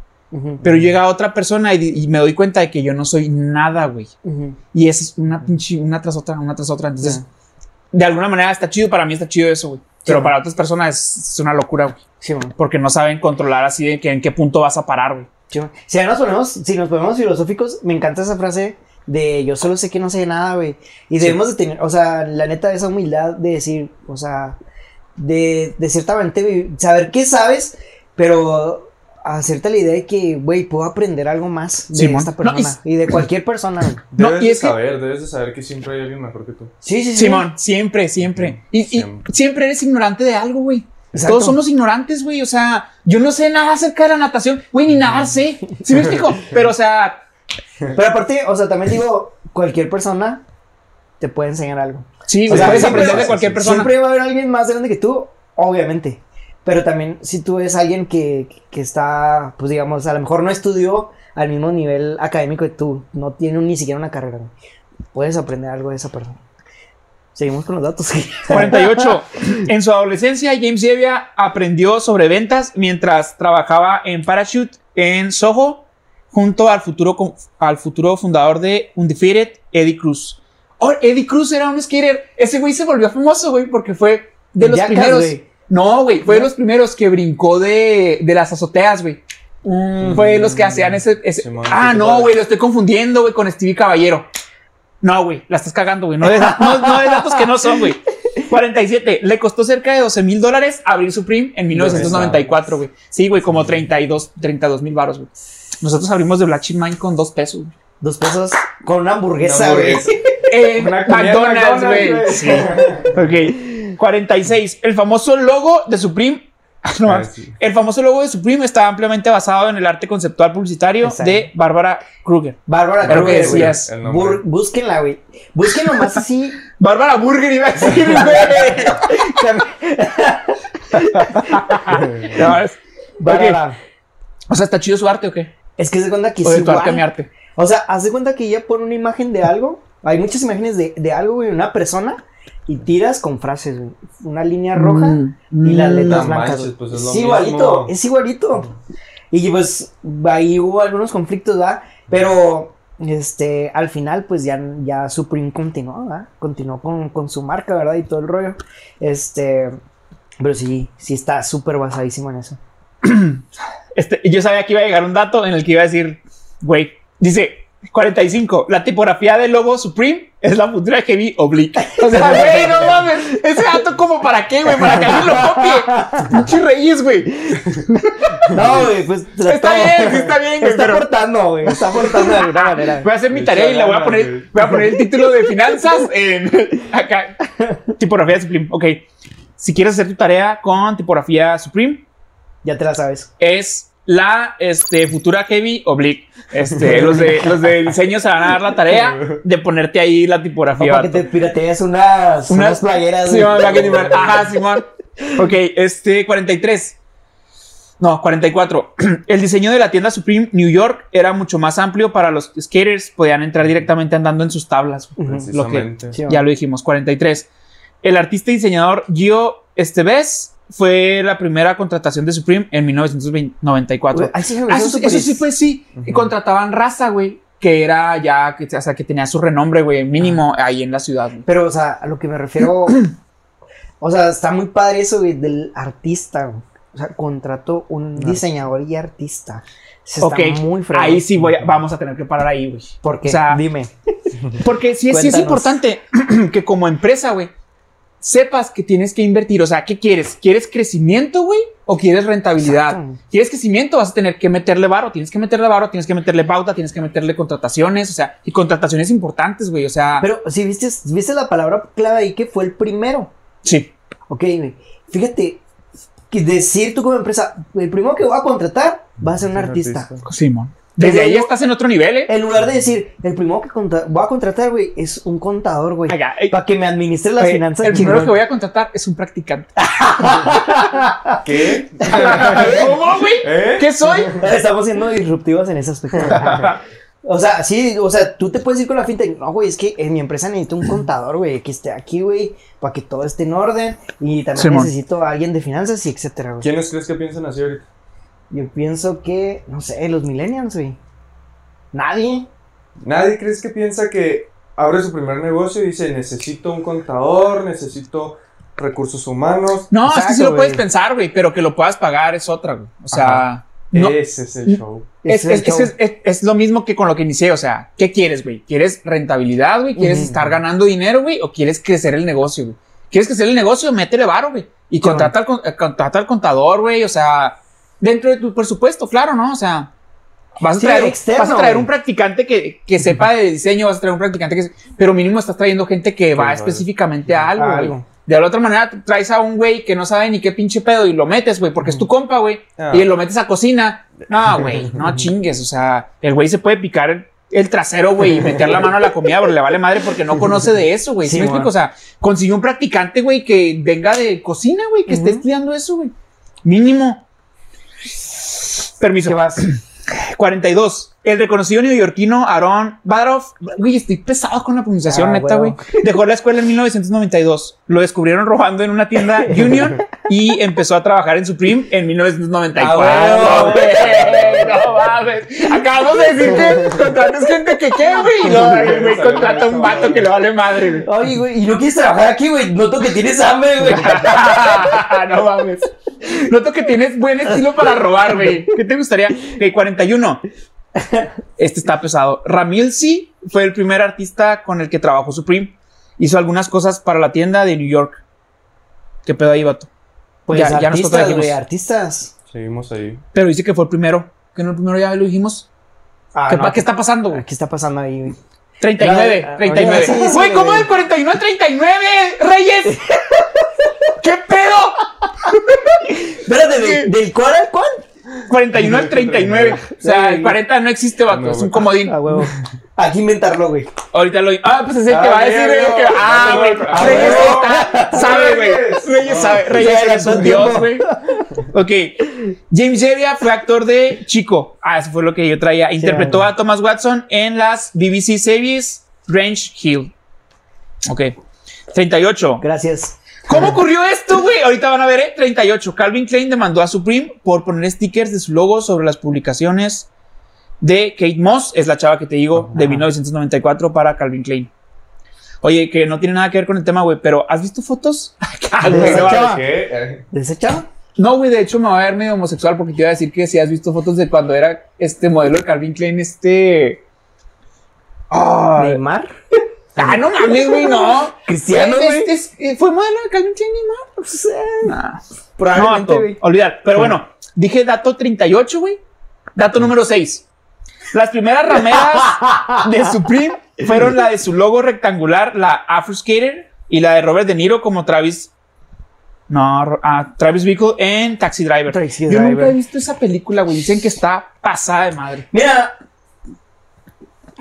Pero llega otra persona y, y me doy cuenta de que yo no soy nada, güey. Ujú. Y es una pinche, una tras otra, una tras otra. Entonces, de alguna manera está chido, para mí está chido eso, güey. Pero Sí. para otras personas es, es una locura, güey. Sí. Porque no saben controlar así de que en qué punto vas a parar, güey. Sí. Si nos ponemos, si nos ponemos filosóficos, me encanta esa frase de yo solo sé que no sé nada, güey. Y debemos de tener, o sea, la neta, esa humildad de decir, o sea, de, de ciertamente saber qué sabes, pero hacerte la idea de que, güey, puedo aprender algo más de Simón. esta No, y- persona y, de cualquier persona, güey. No, Debes y de es que- saber, debes de saber que siempre hay alguien mejor que tú. Sí, sí, sí. Simón, siempre, siempre. Y, y Siempre. eres ignorante de algo, güey. Exacto. Todos somos ignorantes, güey. O sea, yo no sé nada acerca de la natación. Güey, ni nadar sé. ¿Sí me explico? Pero, o sea, Pero aparte, o sea, también digo, cualquier persona te puede enseñar algo. sí, O güey, sea, puedes aprender de cualquier persona. Siempre va a haber alguien más grande que tú, obviamente. Pero también, si tú eres alguien que, que está, pues digamos, a lo mejor no estudió al mismo nivel académico que tú, no tiene ni siquiera una carrera. Puedes aprender algo de esa persona. Seguimos con los datos. 48. En su adolescencia, James Yevia aprendió sobre ventas mientras trabajaba en Parachute en Soho junto al futuro, al futuro fundador de Undefeated, Eddie Cruz. Oh, Eddie Cruz era un skater. Ese güey se volvió famoso, güey, porque fue de los Jackass, primeros. No, güey, fue de los primeros que brincó de, de las azoteas, güey. Fue de los que hacían ese. ese- ah, sí, no, vale. güey, lo estoy confundiendo, güey, con Stevie Caballero. No, güey, la estás cagando, güey. No de, no, no de datos que no son, güey. 47. Le costó cerca de 12 mil dólares abrir Supreme en 1994, güey. Sí, güey, como 32 mil baros, güey. Nosotros abrimos de Black Sheep Mine con dos pesos. güey. Dos pesos con una hamburguesa, güey. Eh, McDonald's, güey. Sí. güey. Ok. 46. El famoso logo de Supreme. No, Ah, mames. sí. El famoso logo de Supreme está ampliamente basado en el arte conceptual publicitario Exacto. de Bárbara Kruger. Bárbara Kruger, güey. decías. Búsquenla, güey. Búsquenlo más así. Bárbara Burger iba a decir, güey. No, es- Bárbara. O sea, ¿está chido su arte o qué? Es que se cuenta que O es de tu arte, igual. mi arte. O sea, haz de cuenta que ella pone una imagen de algo. Hay muchas imágenes de, de algo, güey, una persona. Y tiras con frases, güey. Una línea roja Mm, y las letras No blancas. manches, pues es igualito, mismo. es igualito. Y pues ahí hubo algunos conflictos, ¿verdad? Pero este, al final, pues ya, ya Supreme continuó, ¿verdad? Continuó con, con su marca, ¿verdad? Y todo el rollo. Este, pero sí, sí está súper basadísimo en eso. Este, yo sabía que iba a llegar un dato en el que iba a decir, güey, dice 45, la tipografía del logo Supreme es la futura Heavy Oblique. O sea, güey, no mames, ese dato como para qué, güey, para que alguien lo copie. Pinche Reyes, güey. No, güey, pues Está bien, sí está bien, güey, Está pero- aportando, güey. Está aportando de alguna manera. Voy a hacer mi tarea y la voy a poner, voy a poner el título de finanzas en acá. Tipografía Supreme. Ok. Si quieres hacer tu tarea con tipografía Supreme, Ya te la sabes. es la este, futura Heavy Oblique. Este, los, de, los de diseño se van a dar la tarea de ponerte ahí la O tipografía. para que te piratees unas, unas playeras, que te- Ajá, Simón. Ok, este 43. No, 44. El diseño de la tienda Supreme New York era mucho más amplio para los skaters. Podían entrar directamente andando en sus tablas. Precisamente. Sí, Ya lo dijimos, 43. El artista y diseñador Gio Esteves fue la primera contratación de Supreme en 1994. Güey, ahí sí me Ah, eso, sí- fue sí. Y contrataban raza, güey, que era ya, que, o sea, que tenía su renombre, güey, mínimo ahí en la ciudad. Pero, o sea, a lo que me refiero. o sea, está muy padre eso, güey, del artista. güey. O sea, contrató un diseñador y artista. Se Ok, está muy ahí sí voy a- vamos a tener que parar ahí, güey. ¿Por qué? o sea, Dime. Porque sí, es- sí es importante que como empresa, güey, sepas que tienes que invertir. O sea, ¿qué quieres? ¿Quieres crecimiento, güey? ¿O quieres rentabilidad? Exacto. ¿Quieres crecimiento? Vas a tener que meterle varo. Tienes que meterle varo, tienes que meterle pauta, tienes que meterle contrataciones. O sea, y contrataciones importantes, güey. O sea, Pero si viste, viste la palabra clave ahí que fue el primero. sí. Ok, güey. Fíjate, que decir tú como empresa, el primero que voy a contratar va a ser un artista. Simón. Desde ahí estás en otro nivel, ¿eh? En lugar de decir, el primero que voy a contratar, güey, es un contador, güey. Eh, Para que me administre las oye, finanzas. el primero chingón. que voy a contratar es un practicante. ¿Qué? ¿Cómo, güey? ¿Eh? ¿Qué soy? Estamos siendo disruptivos en ese aspecto. O sea, sí, o sea, tú te puedes ir con la finta y no, güey, es que en mi empresa necesito un contador, güey, que esté aquí, güey, para que todo esté en orden. Y también Simón. necesito a alguien de finanzas y etcétera, güey. ¿Quiénes crees que piensan así ahorita? Yo pienso que, no sé, los millennials, güey. Nadie. Nadie crees que piensa que abre su primer negocio y dice necesito un contador, necesito recursos humanos. No, es que sí lo puedes pensar, güey, pero que lo puedas pagar es otra, güey. O sea, no, Ese es el show. es, es- es el es- es- es lo mismo que con lo que inicié. O sea, ¿qué quieres, güey? ¿Quieres rentabilidad, güey? ¿Quieres estar ganando dinero, güey? ¿O quieres crecer el negocio, güey? ¿Quieres crecer el negocio? Métele varo, güey. Y contrata al, eh, contrata al contador, güey. O sea, dentro de tu presupuesto, claro, ¿no? O sea, vas a Sí, traer, externo, vas a traer un practicante que, que sepa de diseño, vas a traer un practicante que... Pero mínimo estás trayendo gente que va vale. específicamente a algo, A algo. De la otra manera, traes a un güey que no sabe ni qué pinche pedo y lo metes, güey, porque es tu compa, güey. Ah. Y lo metes a cocina. No, güey, no chingues. O sea, el güey se puede picar el, el trasero, güey, y meter la mano a la comida, pero le vale madre porque no conoce de eso, güey. ¿Sí, Sí, me explico? O sea, consiguió un practicante, güey, que venga de cocina, güey, que esté estudiando eso, güey. Mínimo. Permiso. ¿Qué vas? 42. El reconocido neoyorquino Aaron Baroff. Güey, estoy pesado con la pronunciación, Ah, neta, güey. Dejó la escuela en 1992. Lo descubrieron robando en una tienda Union y empezó a trabajar en Supreme en 1994. Ah, huevo. No mames. Acabamos de decir que contratas gente que qué, güey. Ay, güey, contrata un vato que le vale madre, güey. Oye, güey, ¿y no quieres trabajar aquí, güey? Noto que tienes hambre, güey. no mames. Noto que tienes buen estilo para robar, güey. ¿Qué te gustaría? Ok, 41. Este está pesado. Ramilsi fue el primer artista con el que trabajó Supreme. Hizo algunas cosas para la tienda de New York. ¿Qué pedo ahí, vato? Pues Ya- ya nos artistas, güey, artistas. Seguimos ahí. Pero dice que fue el primero. Que no el primero ya lo dijimos. Ah, ¿Qué, no, pa- ¿Qué está pasando, güey? ¿Qué está pasando ahí, güey? 39, Ya, 39. oye, sí, sí, Güey, ¿cómo güey. del 49 al 39, Reyes? ¿Qué pedo? Espérate, ¿del, del cuál al cuál? 41 al 39. O sea, el Sí. 40 no existe, vato. Es un güey. comodín. A huevo. Aquí inventarlo, güey. Ahorita lo. Ah, pues es el que Ah, va a decir. bien. que- Ah, güey. Reyes está- sabe, güey. Reyes sabe. Reyes es un dios, güey. Ok. James Jeria fue actor de Chico. Ah, eso fue lo que yo traía. Interpretó a Thomas Watson en las BBC series Range Hill. Ok. 38. Gracias. ¿Cómo ocurrió esto, güey? Ahorita van a ver, ¿eh? 38. Calvin Klein demandó a Supreme por poner stickers de su logo sobre las publicaciones de Kate Moss, es la chava que te digo, de Ajá. 1994 para Calvin Klein. Oye, que no tiene nada que ver con el tema, güey, pero ¿has visto fotos? ¿De esa chava? ¿Qué? ¿De ese chavo? No, güey, de hecho me va a ver medio homosexual porque te iba a decir que si has visto fotos de cuando era este modelo de Calvin Klein, este... ¿Neymar? ah, no mames, güey, no. Cristiano, Güey, este es- eh, ¿Fue modelo de Calvin Klein, Neymar? Pues, eh, Nah. No, Probablemente, güey. olvidar. Pero bueno, dije dato 38, güey. Dato número 6. Las primeras rameras de Supreme fueron la de su logo rectangular, la Afro Skater, y la de Robert De Niro como Travis. No, ah, Travis Bickle en Taxi Driver. Taxi Yo Driver. nunca he visto esa película, güey. Dicen que está pasada de madre. Mira.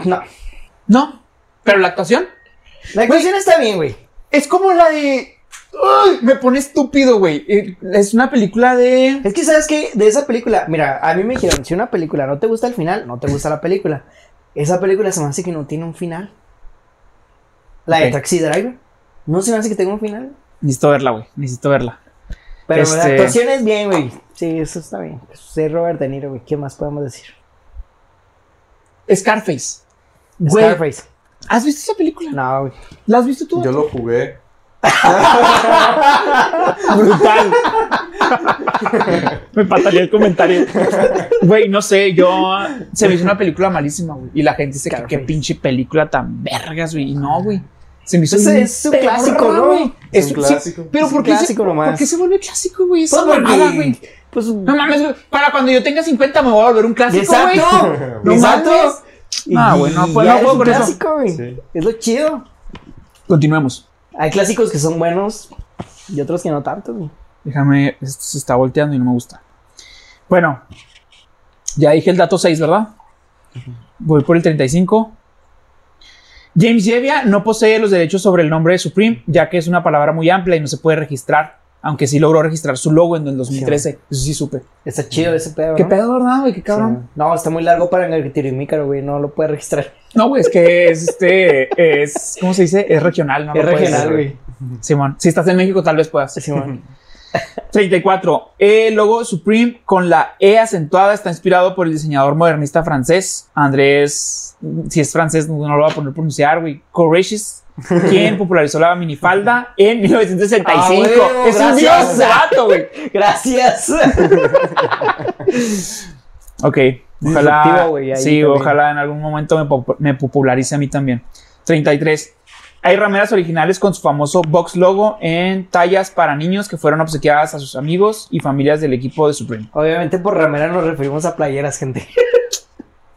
No. No, pero la actuación La actuación está bien, güey. es como la de. Uy, me pone estúpido, güey. Eh, Es una película de. Es que, ¿sabes qué? De esa película, mira, a mí me dijeron, si una película no te gusta el final, no te gusta la película. Esa película se me hace que no tiene un final. La de. Taxi Driver. No se me hace que tenga un final. Necesito verla, güey. Necesito verla. Pero Este- la actuación es bien, güey. Sí, eso está bien. Soy Robert De Niro, güey. ¿Qué más podemos decir? Scarface. Güey, Scarface. ¿has visto esa película? No, güey. ¿La has visto tú? Yo lo jugué. Brutal. me pataría el comentario. Güey, no sé, yo. Se me hizo una película malísima, güey. Y la gente dice que qué pinche película tan vergas, güey. Y no, güey. Se me hizo es un clásico, ¿no? güey. Es Es un sí, clásico. pero Es ¿por un qué, se, clásico nomás. ¿por qué se vuelve clásico, güey? Esa Pues mamada, güey. Pues. No mames, güey. Para cuando yo tenga 50 me voy a volver un clásico, güey. Exacto. No Exacto. mames. Ah, Y- güey, no, y pues, no es puedo con eso. clásico, güey. Sí. Es lo chido. Continuemos. Hay clásicos que son buenos y otros que no tanto, güey. Déjame, esto se está volteando y no me gusta. Bueno, ya dije el dato 6, ¿verdad? Voy por el 35. James Jevia no posee los derechos sobre el nombre de Supreme, ya que es una palabra muy amplia y no se puede registrar, aunque sí logró registrar su logo en el 2013. Eso sí supe. Está chido ese pedo, ¿Qué ¿no? pedo, verdad, güey? Qué cabrón. Sí. No, está muy largo para el tirimícaro, güey. No lo puede registrar. No, güey, es que es este, es, ¿cómo se dice? Es regional, ¿no? es regional, güey. Simón, si estás en México tal vez puedas. Simón. 34. El logo Supreme con la E acentuada está inspirado por el diseñador modernista francés Andrés, si es francés no lo voy a poner a pronunciar, güey, Courreges, quien popularizó la minifalda en 1965. Ah, huevo, es un gracias. dios vato, güey. Gracias. Ok, ojalá, sí, ojalá en algún momento me, pop- me popularice a mí también. 33. Hay rameras originales con su famoso box logo en tallas para niños que fueron obsequiadas a sus amigos y familias del equipo de Supreme. Obviamente por ramera nos referimos a playeras, gente.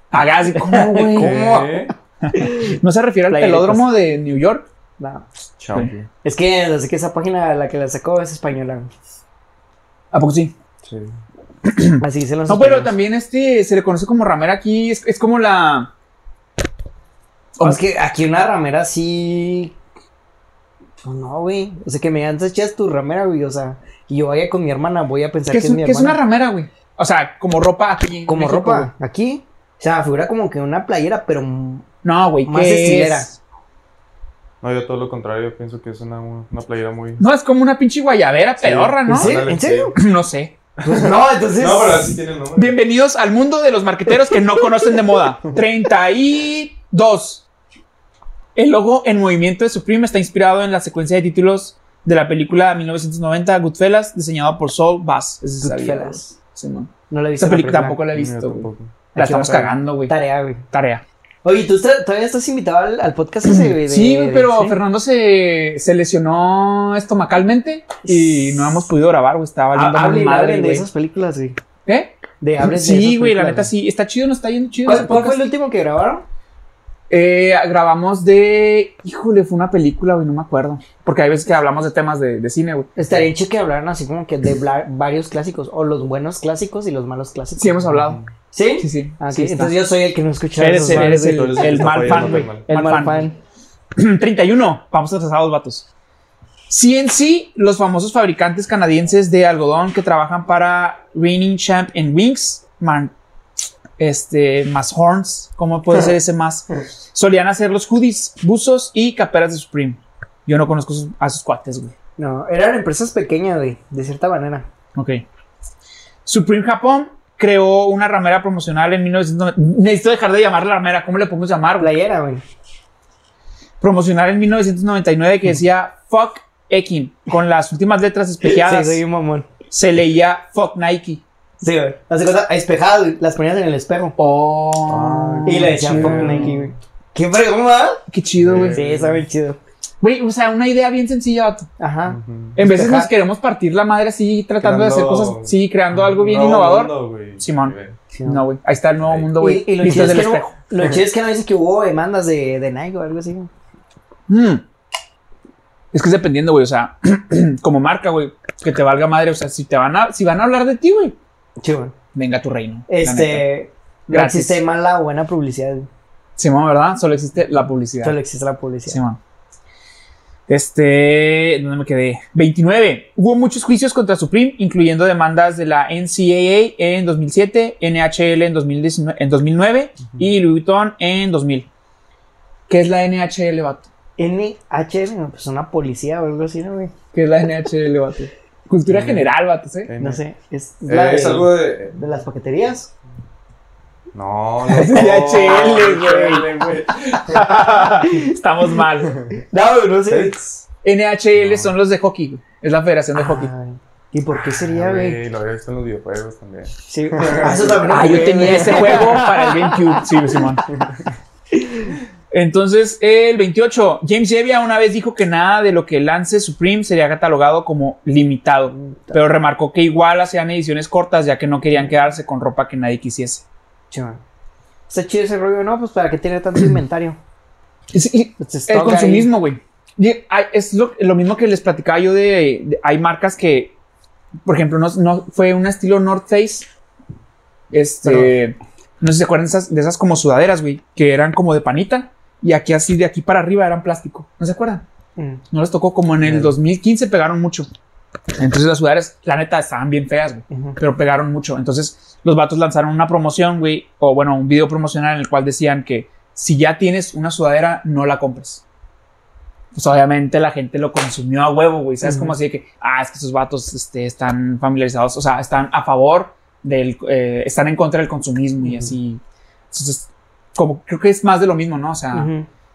Hagas, ¿cómo, güey? ¿Qué? ¿No se refiere al pelódromo de New York? No. Es que así que esa página la que la sacó es española. güey. ¿A poco sí? Sí. Así dicen los No, pero también este se le conoce como ramera aquí. Es, es como la. O es que aquí una ramera sí. Pues no, güey. O sea, que me antes echas tu ramera, güey. O sea, y yo vaya con mi hermana, voy a pensar ¿Qué que es, es mi qué es una hermana. ramera, güey? O sea, como ropa aquí. Como México, ropa. Aquí. sea, me figura como que una playera, pero No, güey, Más ¿qué estilera. es? No, yo todo lo contrario, pienso que es una, una playera muy... No, es como una pinche guayabera pedorra, ¿no? ¿En serio? Ándale, ¿En serio? No sé. Pues no, entonces. No, pero así tiene el nombre. Bienvenidos al mundo de los marqueteros que no conocen de moda. 32. El logo en movimiento de Supreme está inspirado en la secuencia de títulos de la película 1990 Goodfellas, diseñado por Saul Bass. Sabía, Goodfellas. Sí, no. No la he visto. Esa la película tampoco la he visto. La Aquí estamos a cagando, güey. Tarea, güey. Tarea. Oye, ¿tú todavía estás invitado al, al podcast ese, güey? Sí, güey, pero sí? Fernando se, se lesionó estomacalmente y no hemos podido grabar, güey. Estaba valiendo muy Hablen, madre, de güey. esas películas, güey. ¿Qué? De, hablen de Sí, esas güey, la neta sí. Está chido, nos está yendo chido. ¿Cuál, cuál fue el último que grabaron? Eh, grabamos de. Híjole, fue una película, güey, no me acuerdo. Porque hay veces que hablamos de temas de, de cine, güey. Estaría chido que hablaran así como que de bla- varios clásicos, o los buenos clásicos y los malos clásicos. Sí, hemos hablado. ¿Sí? Sí, sí. Ah, sí. Entonces yo soy el que no escucha Eres, esos eres malos, el, el el mal fan, güey. el mal fan. fan. 31. Vamos atrasados, vatos. CNC, los famosos fabricantes canadienses de algodón que trabajan para Reigning Champ en Wings, man, este, más Horns, ¿cómo puede ser ese más? Solían hacer los hoodies, buzos y caperas de Supreme. Yo no conozco sus- a sus cuates, güey. No, eran empresas pequeñas, güey, de cierta manera. Ok. Supreme Japón creó una ramera promocional en 1990. Necesito dejar de llamarla ramera. ¿Cómo le podemos llamar, güey? Playera, güey. Promocional en 1999 que decía Fuck Ekin. Con las últimas letras Sí, espejeadas. soy un mamón. Se leía Fuck Nike. Sí, güey. Las cosas espejadas, güey, las ponías en el espejo. Oh. Y le decían fuck Nike, güey. ¿Qué broma? Qué chido, güey. Sí, está bien chido. Güey, o sea, una idea bien sencilla, vato. Ajá. Ujú. En veces Espejar. nos queremos partir la madre así, tratando de hacer Creando- cosas, sí, creando algo bien innovador. mundo, güey. Simón. Sí, No, güey. Ahí está el nuevo Ahí. mundo, güey. Y, y lo chido es que no, espejo. lo chido es que no dice que hubo demandas de, de Nike o algo así. güey. Mm. Es que es dependiendo, güey. O sea, como marca, güey, que te valga madre. O sea, si te van a, si van a hablar de ti, güey, Sí, venga a tu reino. la. Este. No existe mala o buena publicidad. Simón, ¿verdad? Solo existe la publicidad. Solo existe la publicidad. Simón. Este, ¿dónde me quedé? 29. Hubo muchos juicios contra Supreme, incluyendo demandas de la NCAA en 2007, NHL en, 2019 en 2009 y Louis Vuitton en 2000. ¿Qué es la NHL, vato? NH, no, pues una policía o algo así, ¿no, güey? ¿Qué es la NHL, vato? Cultura general, vato, ¿sí? Eh, No sé. Es, eh, la es de, algo de. de las paqueterías. No, Es no. DHL, güey. Estamos mal. No, güey, no sé. NHL son los de hockey, güey. Es la federación de hockey. ¿Y por qué sería, Ah, güey? güey, Lo había visto en los videojuegos también. Sí, eso también lo Ah, yo tenía güey. ese juego para el GameCube. Sí, Simón. Entonces, el 28, James Evia una vez dijo que nada de lo que lance Supreme sería catalogado como limitado, pero remarcó que igual hacían ediciones cortas ya que no querían quedarse con ropa que nadie quisiese. Chimón. Está chido ese rollo, ¿no? Pues para qué tiene tanto inventario. Es- y- Pues, el consumismo, güey. Es lo, lo mismo que les platicaba yo de, de- Hay marcas que, por ejemplo, no, no- fue un estilo North Face. Este. No sé si se acuerdan de esas, de esas como sudaderas, güey, que eran como de panita y aquí así de aquí para arriba eran plástico. ¿No se acuerdan? Mm. No les tocó como en el Sí. 2015 pegaron mucho. Entonces las sudaderas, la neta, estaban bien feas, güey Ujú. pero pegaron mucho. Entonces, los vatos lanzaron una promoción, güey, o bueno, un video promocional en el cual decían que si ya tienes una sudadera, no la compres. Pues obviamente la gente lo consumió a huevo, güey. ¿Sabes? Ujú. Como así de que, ah, es que esos vatos este, están familiarizados, o sea, están a favor del, eh, están en contra del consumismo y Ujú. así. Entonces, como creo que es más de lo mismo, ¿no? O sea,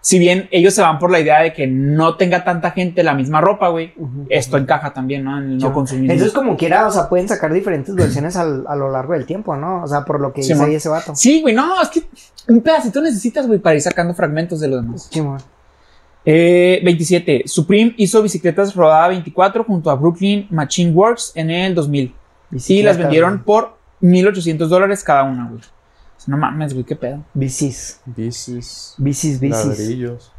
si bien ellos se van por la idea de que no tenga tanta gente la misma ropa, güey, esto encaja también, ¿no? En el no Sí. consumismo. Entonces, como quiera, o sea, pueden sacar diferentes versiones al- a lo largo del tiempo, ¿no? O sea, por lo que Sí, dice man. ahí ese vato. Sí, güey, no, es que un pedacito necesitas, güey, para ir sacando fragmentos de los demás. Chimón. Eh, 27. Supreme hizo bicicletas rodada 24 junto a Brooklyn Machine Works en el 2000. Y las vendieron güey. por 1800 dólares cada una, güey. No mames, güey, qué pedo. Bicis. Bicis. Bicis, bicis. Ladrillos.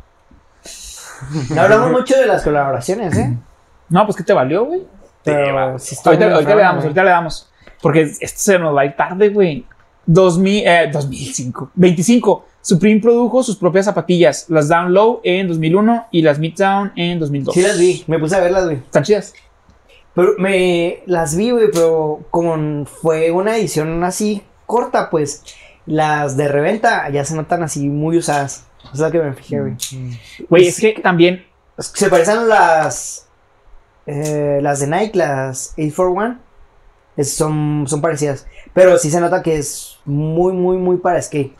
No hablamos mucho de las colaboraciones, ¿eh? No, pues, ¿qué te valió, güey? Pero estoy Ahorita, le damos, güey. ahorita le damos. Porque esto se nos va a ir tarde, güey. 2000, eh, 2005. 25. Supreme produjo sus propias zapatillas. Las Down Low en 2001 y las Midtown en 2002. Sí las vi, me puse a verlas, güey. Están chidas. Pero me las vi, güey, pero como fue una edición así corta, pues las de reventa ya se notan así muy usadas. Es lo que me fijé, güey. Güey, es que también. Se parecen a las. eh, las de Nike, las 841. Es- son, son parecidas. Pero sí se nota que es muy, muy, muy para skate.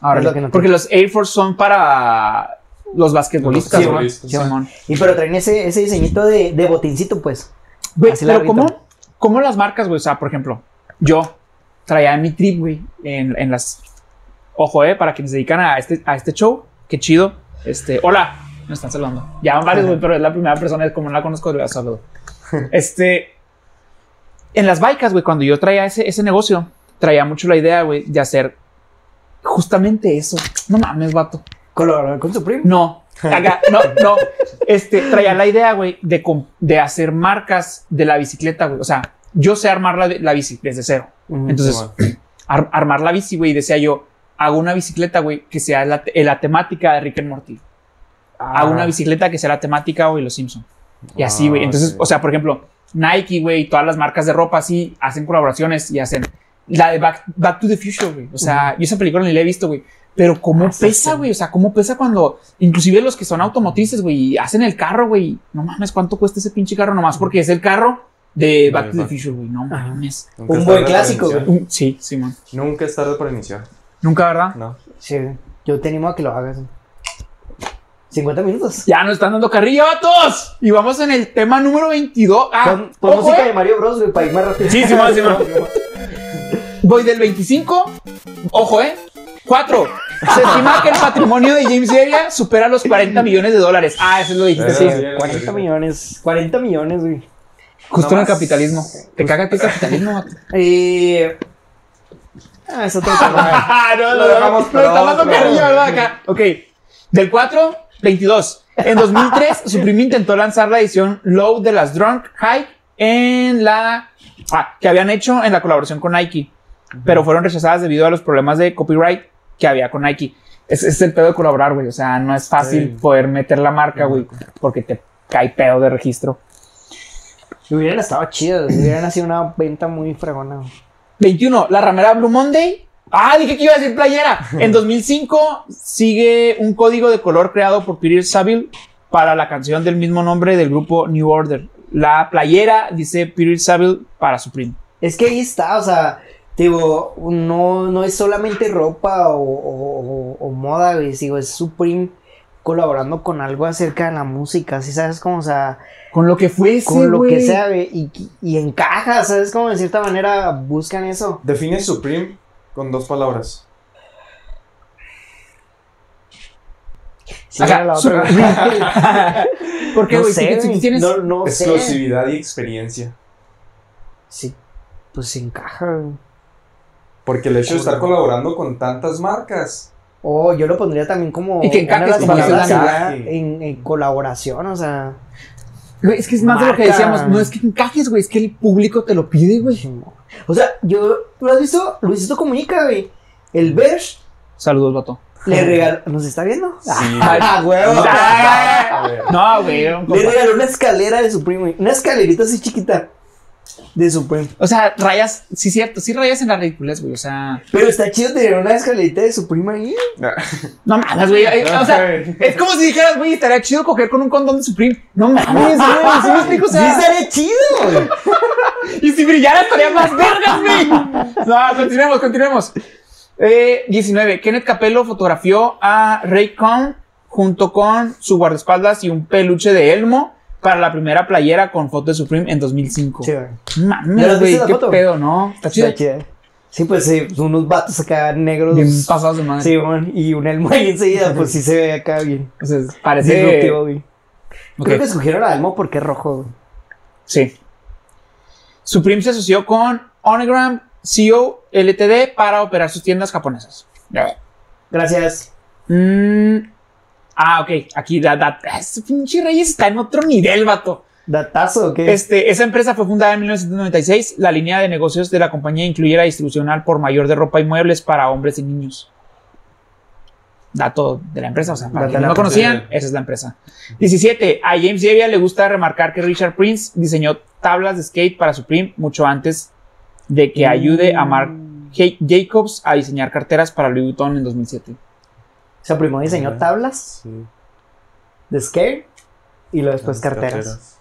Ahora, Es lo que noté. porque los Air Force son para los basquetbolistas, sí. Y pero traen ese, ese diseñito de, de botincito, pues. Güey, Así pero. ¿cómo, ¿cómo las marcas, güey? O sea, por ejemplo, yo traía mi trip, güey, en, en las... Ojo, eh, para quienes se dedican a este, a este show, qué chido. Este, hola, me están saludando. Ya van varios, güey, pero es la primera persona, es como no la conozco, le saludo. Este, en las bikes, güey, cuando yo traía ese, ese negocio, traía mucho la idea, güey, de hacer justamente eso. No mames, vato. Colaborar con Supreme. No, acá, no, no. Este, traía la idea, güey, de, de hacer marcas de la bicicleta, güey. O sea, yo sé armar la, la bici desde cero. Entonces, ar- armar la bici, güey, decía yo, hago una bicicleta, güey, que sea la, la temática de Rick and Morty. Hago una Ah, bicicleta que sea la temática, güey, los Simpson. Y así, Ah, güey. Entonces, sí. o sea, por ejemplo, Nike, güey, todas las marcas de ropa así hacen colaboraciones y hacen la de Back, Back to the Future, güey. O sea, yo esa película ni la he visto, güey. Pero cómo Ah, pesa, sí. güey. O sea, cómo pesa cuando, inclusive los que son automotrices, güey, hacen el carro, güey. No mames, ¿cuánto cuesta ese pinche carro? Nomás porque es el carro de Back to the. Future, güey. No mames. Un es buen clásico. Un- sí, Simón. Nunca es tarde para iniciar. Nunca, ¿verdad? No. Sí, yo te animo a que lo hagas. 50 minutos. Ya nos están dando carrilla, vatos. Y vamos en el tema número 22. Ah, Pon, música eh. de Mario Bros, güey, para ir más rápido. Sí, Simón, Simón. Voy del 25. Ojo, eh. 4. Se estima que el patrimonio de James Area supera los 40 millones de dólares. Ah, eso lo dijiste, sí. sí. 40 millones. 40 millones, güey. Justo en el capitalismo. Te caga a ti el capitalismo. Eh, Ah, eso que Ah, no, Lo dejamos Lo está otro. carrilla, ¿verdad? Acá. Ok. Del 4, 22. En 2003, Supreme intentó lanzar la edición Low de las Drunk High en la. Ah, que habían hecho en la colaboración con Nike. Pero fueron rechazadas debido a los problemas de copyright que había con Nike. Ese es el pedo de colaborar, güey. O sea, no es fácil Sí. poder meter la marca, güey, porque te cae pedo de registro. Hubieran estado chidos, hubieran sido una venta muy fregona. güey. 21, la ramera Blue Monday. Ah, dije que iba a decir playera. En 2005 sigue un código de color creado por Peter Saville para la canción del mismo nombre del grupo New Order. La playera dice Peter Saville para Supreme. Es que ahí está, o sea, digo, no, no es solamente ropa o, o- o- o moda, digo, es Supreme colaborando con algo acerca de la música, ¿sí sabes cómo? O sea, Con lo que fuese, con lo que sea, y, y encaja, ¿sabes? Como de cierta manera buscan eso. Define Supreme con dos palabras. Sí, la otra. ¿Por qué, no güey, tienes- no, no sé. Exclusividad y experiencia. Sí, pues encaja. Porque el hecho de estar colaborando con tantas marcas. O yo lo pondría también como Y que una de encajes, las palabras en, en colaboración, o sea. Güey, es que es más de lo que decíamos. No es que encajes, güey. Es que el público te lo pide, güey. O sea, yo, ¿tú lo has visto? Luisito comunica, güey. El Bersh Saludos, vato. le regaló, ¿nos está viendo? Sí. Ah, huevo. No, güey. Le regaló una escalera de Supreme, güey. Una escalerita así chiquita de Supreme. O sea, rayas, sí, cierto. Sí, rayas en la ridiculez, güey. O sea, Pero está chido tener una escalerita de Supreme ahí. no mames, güey. Eh, O sea, es como si dijeras, güey, estaría chido coger con un condón de Supreme. No mames, güey. ¿Sí me explico? O Sí, sea, estaría chido, güey. y si brillara estaría más vergas, güey. No, continuemos, continuemos. Eh, 19. Kenneth Capello fotografió a Ray Cohn junto con su guardaespaldas y un peluche de Elmo para la primera playera con foto de Supreme en 2005. Sí, güey. ¿Ya Mames, güey, qué foto? pedo, ¿no? Está chido. Está. Sí, pues sí, unos vatos acá negros. Bien pasados de madre. Sí, güey. Y un elmo ahí enseguida, pues sí se ve acá bien. Entonces, parece. Disruptivo, güey. Creo que escogieron a Elmo porque es rojo, güey. Sí. Supreme se asoció con Onogram CO LTD para operar sus tiendas japonesas. Gracias. Mm, ah, ok. Aquí da, da, este pinche Reyes está en otro nivel, vato. ¿Datazo qué? Este, esa empresa fue fundada en 1996. La línea de negocios de la compañía incluye la distribución al por mayor de ropa y muebles para hombres y niños. Dato de la empresa, o sea, para quienes no conocían, esa es la empresa. 17. A James Devia le gusta remarcar que Richard Prince diseñó tablas de skate para Supreme mucho antes de que ayude a Mark Ja- Jacobs a diseñar carteras para Louis Vuitton en 2007. O sea, primero diseñó Ajá. tablas Sí. de skate y luego después carteras.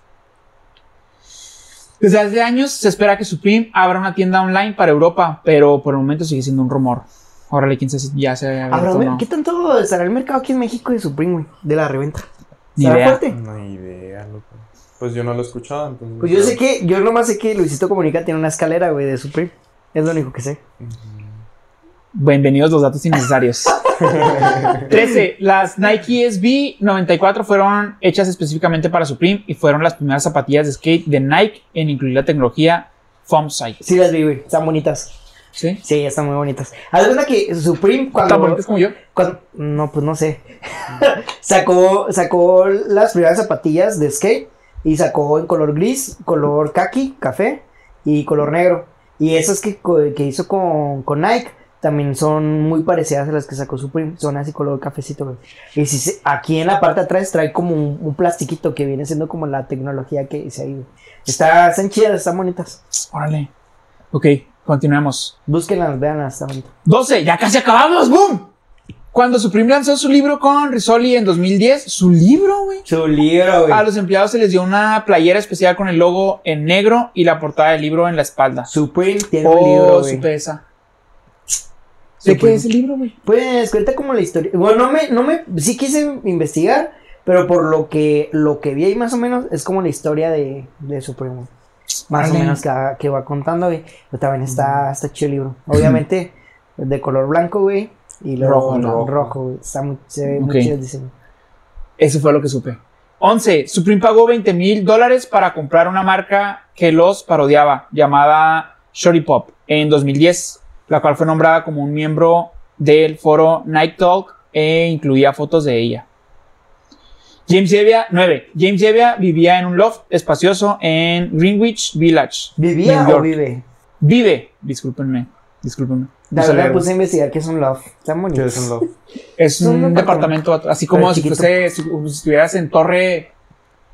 Desde hace años se espera que Supreme abra una tienda online para Europa, pero por el momento sigue siendo un rumor. Órale, quién sabe si ya se abierto no. ¿Qué tanto estará el mercado aquí en México de Supreme, güey? De la reventa. Ni ¿Estará idea. fuerte? No hay idea, loco. Pues yo no lo he escuchado, entonces. Pues yo sé que, yo nomás sé que Luisito Comunica tiene una escalera, güey, de Supreme. Es lo único que sé. Bienvenidos los datos innecesarios. 13. Las Nike SB 94 fueron hechas específicamente para Supreme y fueron las primeras zapatillas de skate de Nike en incluir la tecnología Foam Sight. Sí las vi, güey. Están bonitas. ¿Sí? Sí, están muy bonitas. Haz cuenta que Supreme cuando... ¿Tan bonitas como yo? cuando- no, pues no sé. sacó, sacó las primeras zapatillas de skate y sacó en color gris, color kaki, café y color negro. Y esas que, que hizo con, con Nike también son muy parecidas a las que sacó Supreme. Son así color cafecito, güey. Y si se- aquí en la parte de atrás trae como un, un plastiquito que viene siendo como la tecnología que dice ahí, güey. Está, están chidas, están bonitas. Órale. Ok, continuemos. Búsquenlas, veanlas, están bonitas. 12. Ya casi acabamos. ¡Boom! Cuando Supreme lanzó su libro con Risoli en 2010, su libro, güey. Su libro, A los empleados se les dio una playera especial con el logo en negro y la portada del libro en la espalda. Supreme tiene Oh, un libro, güey. supe esa. ¿De qué es el libro, güey? Pues cuenta como la historia. Bueno, no me, no me, sí quise investigar, pero por lo que, lo que vi ahí más o menos es como la historia de, de Supremo. Más o menos que, va- que va contando, güey. Pero también está, está chido el libro. Obviamente, de color blanco, güey. Y luego Rojo, rojo, ¿no? güey. Está muy, se ve muy chido el diseño. Eso fue lo que supe. 11. Supreme pagó 20 mil dólares para comprar una marca que los parodiaba, llamada Shorty Pop, en 2010, la cual fue nombrada como un miembro del foro Nike Talk e incluía fotos de ella. James Evia, 9. James Evia vivía en un loft espacioso en Greenwich Village. ¿Vivía o vive? Vive, discúlpenme, discúlpenme. La verdad puse a investigar qué es un love. Está ¿Qué bonito. es un love? Es Un un departamento. departamento, así como si, fuese, si, si estuvieras en Torre,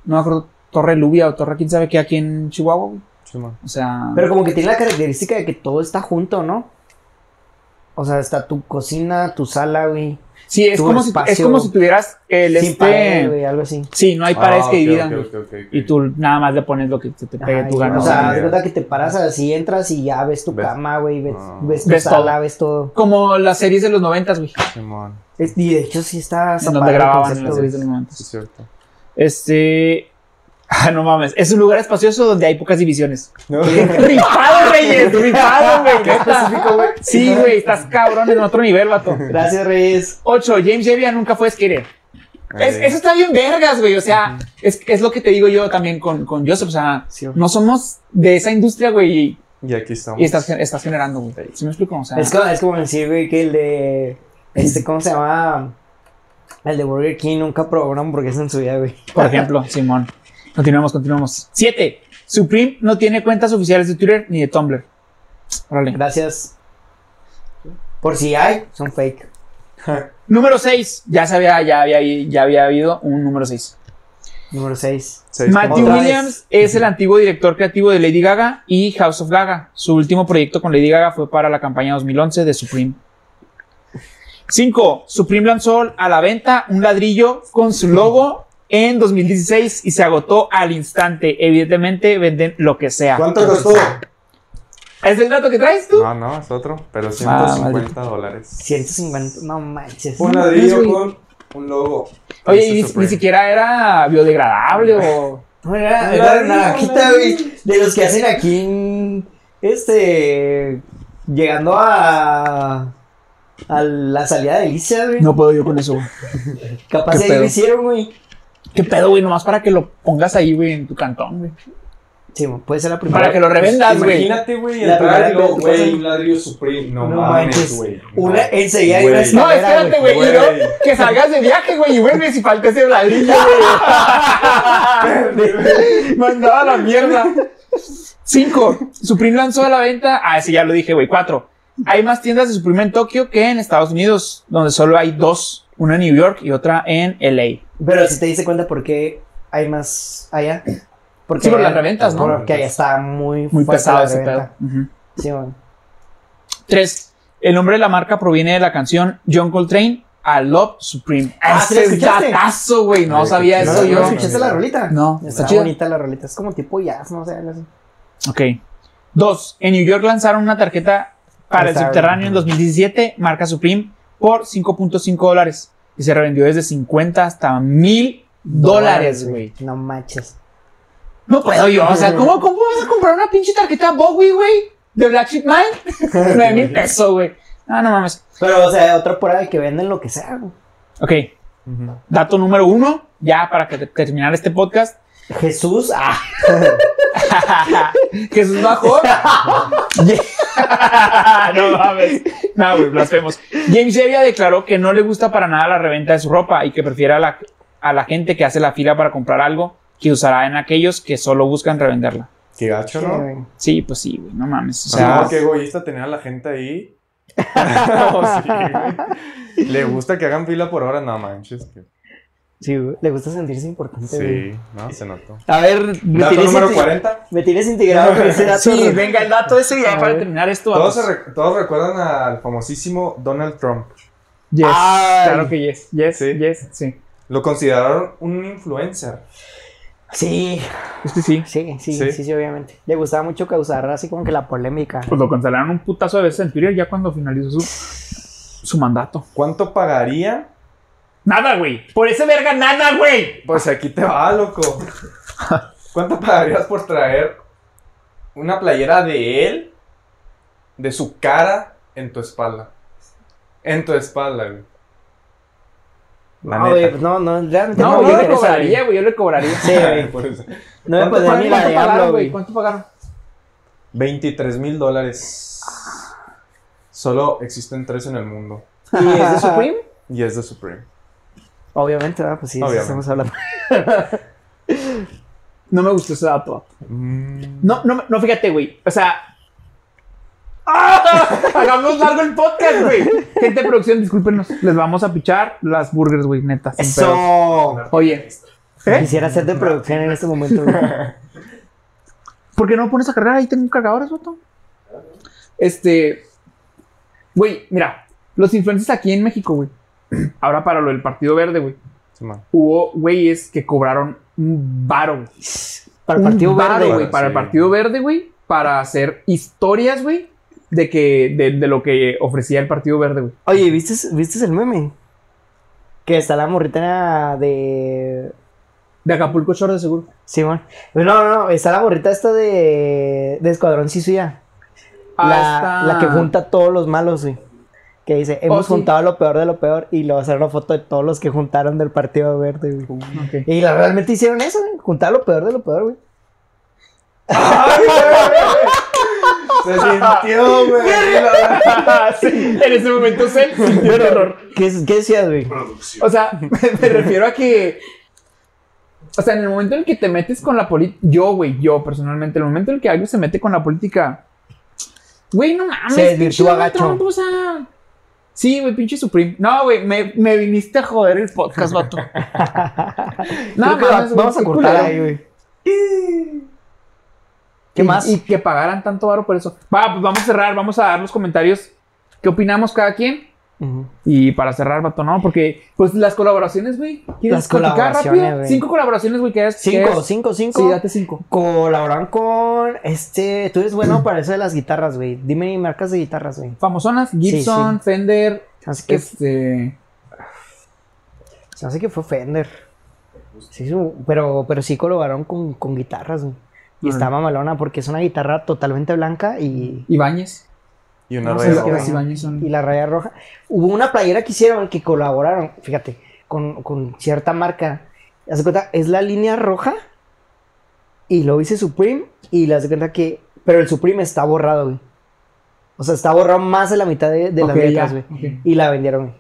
no me acuerdo, Torre Lubia o Torre, quién sabe qué, aquí en Chihuahua. Simón. O sea, Pero como que tiene la característica de que todo está junto, ¿no? O sea, está tu cocina, tu sala, güey. sí, es como, si, es como si tuvieras el Sin este. pared, güey, algo así. sí, no hay paredes Ah, que ok, dividan, ok, güey. ok, ok, ok. Y tú nada más le pones lo que te pegue Ay, tu gana. O sea, idea. cuenta que te paras así, entras y ya ves tu Ves- cama, güey, ves, Ah. ves tu Ves sala, todo. ves todo. como las series de los noventas, güey. Simón. Es- y de hecho sí está En donde el grababan concepto, las series de los Sí, noventas. es cierto. Este. Ah, no mames. Es un lugar espacioso donde hay pocas divisiones. No. ¡Rifado, Reyes! ¡Rifado, güey! Qué específico, güey. Sí, güey, estás cabrón en otro nivel, vato. Gracias, Reyes. 8. James Evia nunca fue skater. Es- eso está bien vergas, güey. O sea, es, es lo que te digo yo también con, con Joseph. O sea, Sí, no somos de esa industria, güey. Y, Y aquí estamos. y estás generando, güey. ¿Sí me explico? O sea, Es como, es como decir, güey, que el de. Este, ¿cómo se llama? El de Burger King nunca probó una hamburguesa en su vida, güey. por ejemplo, Simón. Continuamos, continuamos. 7. Supreme no tiene cuentas oficiales de Twitter ni de Tumblr. Órale. Gracias. Por si hay, son fake. Número 6. Ya, se había, ya, había, ya había habido un número 6. Número 6. Seis Matthew Williams es el antiguo director creativo de Lady Gaga y House of Gaga. Su último proyecto con Lady Gaga fue para la campaña 2011 de Supreme. 5. Supreme lanzó a la venta un ladrillo con su logo en 2016 y se agotó al instante. Evidentemente venden lo que sea. ¿Cuánto costó? ¿Es el dato que traes tú? No, no, es otro. Pero Ah, 150 dólares. 150. No manches. Un ladrillo con un logo. Oye, y ni, siquiera era biodegradable o... No, era, era ladrillo, naranjita, un güey. ladrillo. De los que hacen aquí en. Este. Llegando a. A la salida de Alicia, güey. No puedo yo con eso, güey. Capaz ahí lo hicieron, güey. ¿Qué pedo, güey? Nomás para que lo pongas ahí, güey, en tu cantón, güey. Sí, puede ser la primera. Para que lo revendas, güey. Imagínate, güey, entrar y güey, un ladrillo Supreme. No, No mames, manches. güey. Una, No. enseguida hay Güey. una No, espérate, güey. y luego que salgas de viaje, güey, y vuelves y falta ese ladrillo, güey. Mandaba la mierda. Cinco. Supreme lanzó a la venta. Ah, sí, ya lo dije, güey. Cuatro. Hay más tiendas de Supreme en Tokio que en Estados Unidos, donde solo hay dos. Una en New York y otra en LA. Pero si te diste cuenta por qué hay más allá. Porque Sí, por las reventas, ¿no? Porque allá está muy, pesado la ese pedo. Sí, güey. Tres, el nombre de la marca proviene de la canción John Coltrane, I Love Supreme. Ah, ¿sí Ese datazo, güey. No sabía qué ¿No, eso ¿no yo. escuchaste la rolita? No, Está chida. bonita la rolita. Es como tipo jazz, no sé. así. Ok. Dos, en New York lanzaron una tarjeta para el subterráneo en bien. 2017, marca Supreme, por 5.5 dólares. Y se revendió desde 50 hasta 1000 dólares, güey. No manches. No puedo yo. O sea, ¿cómo, ¿cómo vas a comprar una pinche tarjeta Bowie, güey? De Black Sheep Mine? 9 mil pesos, güey. Ah, no mames. Pero, o sea, otra prueba de que venden lo que sea. güey. Ok. Dato número uno, ya para que te- terminar este podcast. Jesús, ah, Jesús bajó. no mames. No, güey, blasfemos. James Evia declaró que no le gusta para nada la reventa de su ropa y que prefiere a la, a la gente que hace la fila para comprar algo que usará en aquellos que solo buscan revenderla. Qué gacho, ¿no? Sí, pues sí, güey, no mames. O sea, sea, qué egoísta tener a la gente ahí. No, sí. Le gusta que hagan fila por hora, no manches. que- Sí, le gusta sentirse importante. güey. Sí, no, se notó. A ver, me Dato tienes, número inte- 40. me tienes integrado con ese dato. sí, venga el dato ese ya A para terminar esto. Todos, vamos. se re- todos recuerdan al famosísimo Donald Trump. Yes, Ay. claro que yes, yes, Sí. yes, sí. Lo consideraron un influencer. Sí, Es que sí. sí, sí, Sí. sí, sí, obviamente. Le gustaba mucho causar así como que la polémica. Pues lo cancelaron un putazo de veces en Twitter ya cuando finalizó su, su mandato. ¿Cuánto pagaría? Nada, güey. Por ese verga, nada, güey. Pues aquí te va, loco. ¿Cuánto pagarías por traer una playera de él, de su cara, en tu espalda? En tu espalda, güey. La No, neta. güey, pues no, no, realmente No, no, yo le cobraría, güey. Yo le cobraría. Sí, güey. Pues, No me ¿Cuánto podía pagaron? ni la ¿Cuánto diablo, pagaron, güey. ¿Cuánto pagaron? 23 mil dólares. Solo existen tres en el mundo. ¿Y es de Supreme? Y es de Supreme. Obviamente, ¿verdad? Pues sí, Obviamente. estamos hablando. No me gustó ese dato. Mm. No, no, no, fíjate, güey. O sea. ¡Ah! Hagamos largo el podcast, güey. Gente de producción, discúlpenos. Les vamos a pichar las burgers, güey, neta. sin pedos. ¡Eso! Oye, ¿eh? Quisiera ser de producción en este momento, güey. ¿por qué no pones a cargar? Ahí tengo cargadores, vato. Este. Güey, mira. Los influencers aquí en México, güey. Ahora para lo del Partido Verde, güey. Sí, man. Hubo güeyes que cobraron un varo, güey. Para el Partido varo, Verde. güey, para el Sí. Partido Verde, güey, para hacer historias, güey, de que de, de lo que ofrecía el Partido Verde, güey. Oye, ¿viste, ¿viste el meme? Que está la morrita de. De Acapulco Shore de seguro. Simón. No, no, no. Está la morrita esta de. De Escuadrón Sisuya. Ah, la, está- la que junta a todos los malos, güey. Que dice, hemos Oh, sí. juntado lo peor de lo peor. Y luego hacer una foto de todos los que juntaron del Partido Verde, güey. Y la- realmente hicieron eso, güey. Juntar lo peor de lo peor, güey. Se sintió, güey. Sí, en ese momento se sintió terror. ¿Qué, qué decías, güey? O sea, me, me refiero a que. O sea, en el momento en el que te metes con la política. Yo, güey, yo personalmente, en el momento en el que alguien se mete con la política. Güey, no mames. Se desvirtúa gacho. Trump, o sea. Sí, güey, pinche Supreme. No, güey, me, me viniste a joder el podcast, vato. Creo que va- güey, vamos a cortar ahí, güey. ¿Qué Y- más? Y que pagaran tanto varo por eso. Va, pues vamos a cerrar, vamos a dar los comentarios. ¿Qué opinamos cada quien? Y para cerrar, vato, ¿no? Porque, pues, las colaboraciones, güey. ¿Quieres Las colaboraciones, rápido? Cinco colaboraciones, güey, que es. Cinco, cinco, cinco. Sí, date cinco. Colaboran con este. Tú eres bueno para eso de las guitarras, güey. Dime marcas de guitarras, güey. Famosonas, Gibson, Fender, hace que, este... se hace que fue Fender. Sí, pero, pero sí colaboraron con, con guitarras, güey. Y Órale. está mamalona porque es una guitarra totalmente blanca y, Ibáñez. Y una No raya roja. las son... y la raya roja. Hubo una playera que hicieron que colaboraron, fíjate, con, con cierta marca. Haz de cuenta, es la línea roja y lo dice Supreme y le das de cuenta que. Pero el Supreme está borrado, güey. O sea, está borrado más de la mitad de, de las Ok, letras, güey. ok. Y la vendieron, güey.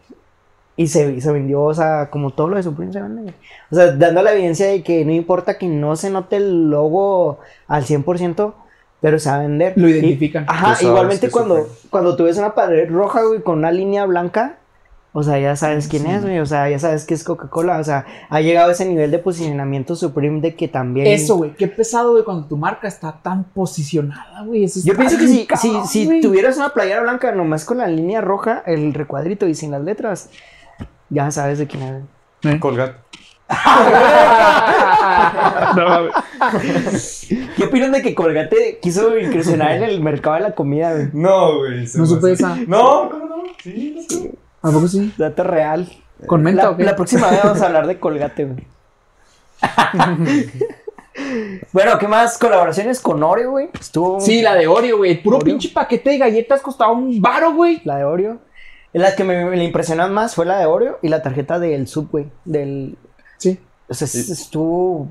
Y se, se vendió, o sea, como todo lo de Supreme se vende, güey. O sea, dando la evidencia de que no importa que no se note el logo al 100%, pero se va a vender. Lo Y- identifican. ajá, sabes igualmente cuando, cuando tú ves una pared roja, güey, con una línea blanca, O sea, ya sabes quién es, güey. O sea, ya sabes que es Coca-Cola. O sea, ha llegado a ese nivel de posicionamiento Supreme de que también. Eso, güey. Qué pesado, güey, cuando tu marca está tan posicionada, güey. Eso Yo pienso que si, cabrón, si, si tuvieras una playera blanca nomás con la línea roja, el recuadrito y sin las letras, ya sabes de quién es. Colgate. No. ¿Qué opinan de que Colgate quiso incursionar en el mercado de la comida, güey? No, güey. No supe esa. No, ¿cómo no? Sí, no sé. ¿A poco sí? Dato real. ¿Con menta La, o qué? la próxima vez vamos a hablar de Colgate, güey. bueno, ¿qué más? Colaboraciones con Oreo, güey. Estuvo. Sí, la de Oreo, güey. El puro Oreo. pinche paquete de galletas costaba un baro, güey. La de Oreo. La que me, me impresionan más fue la de Oreo y la tarjeta del Subway. Del. Sí. O sea, es- estuvo.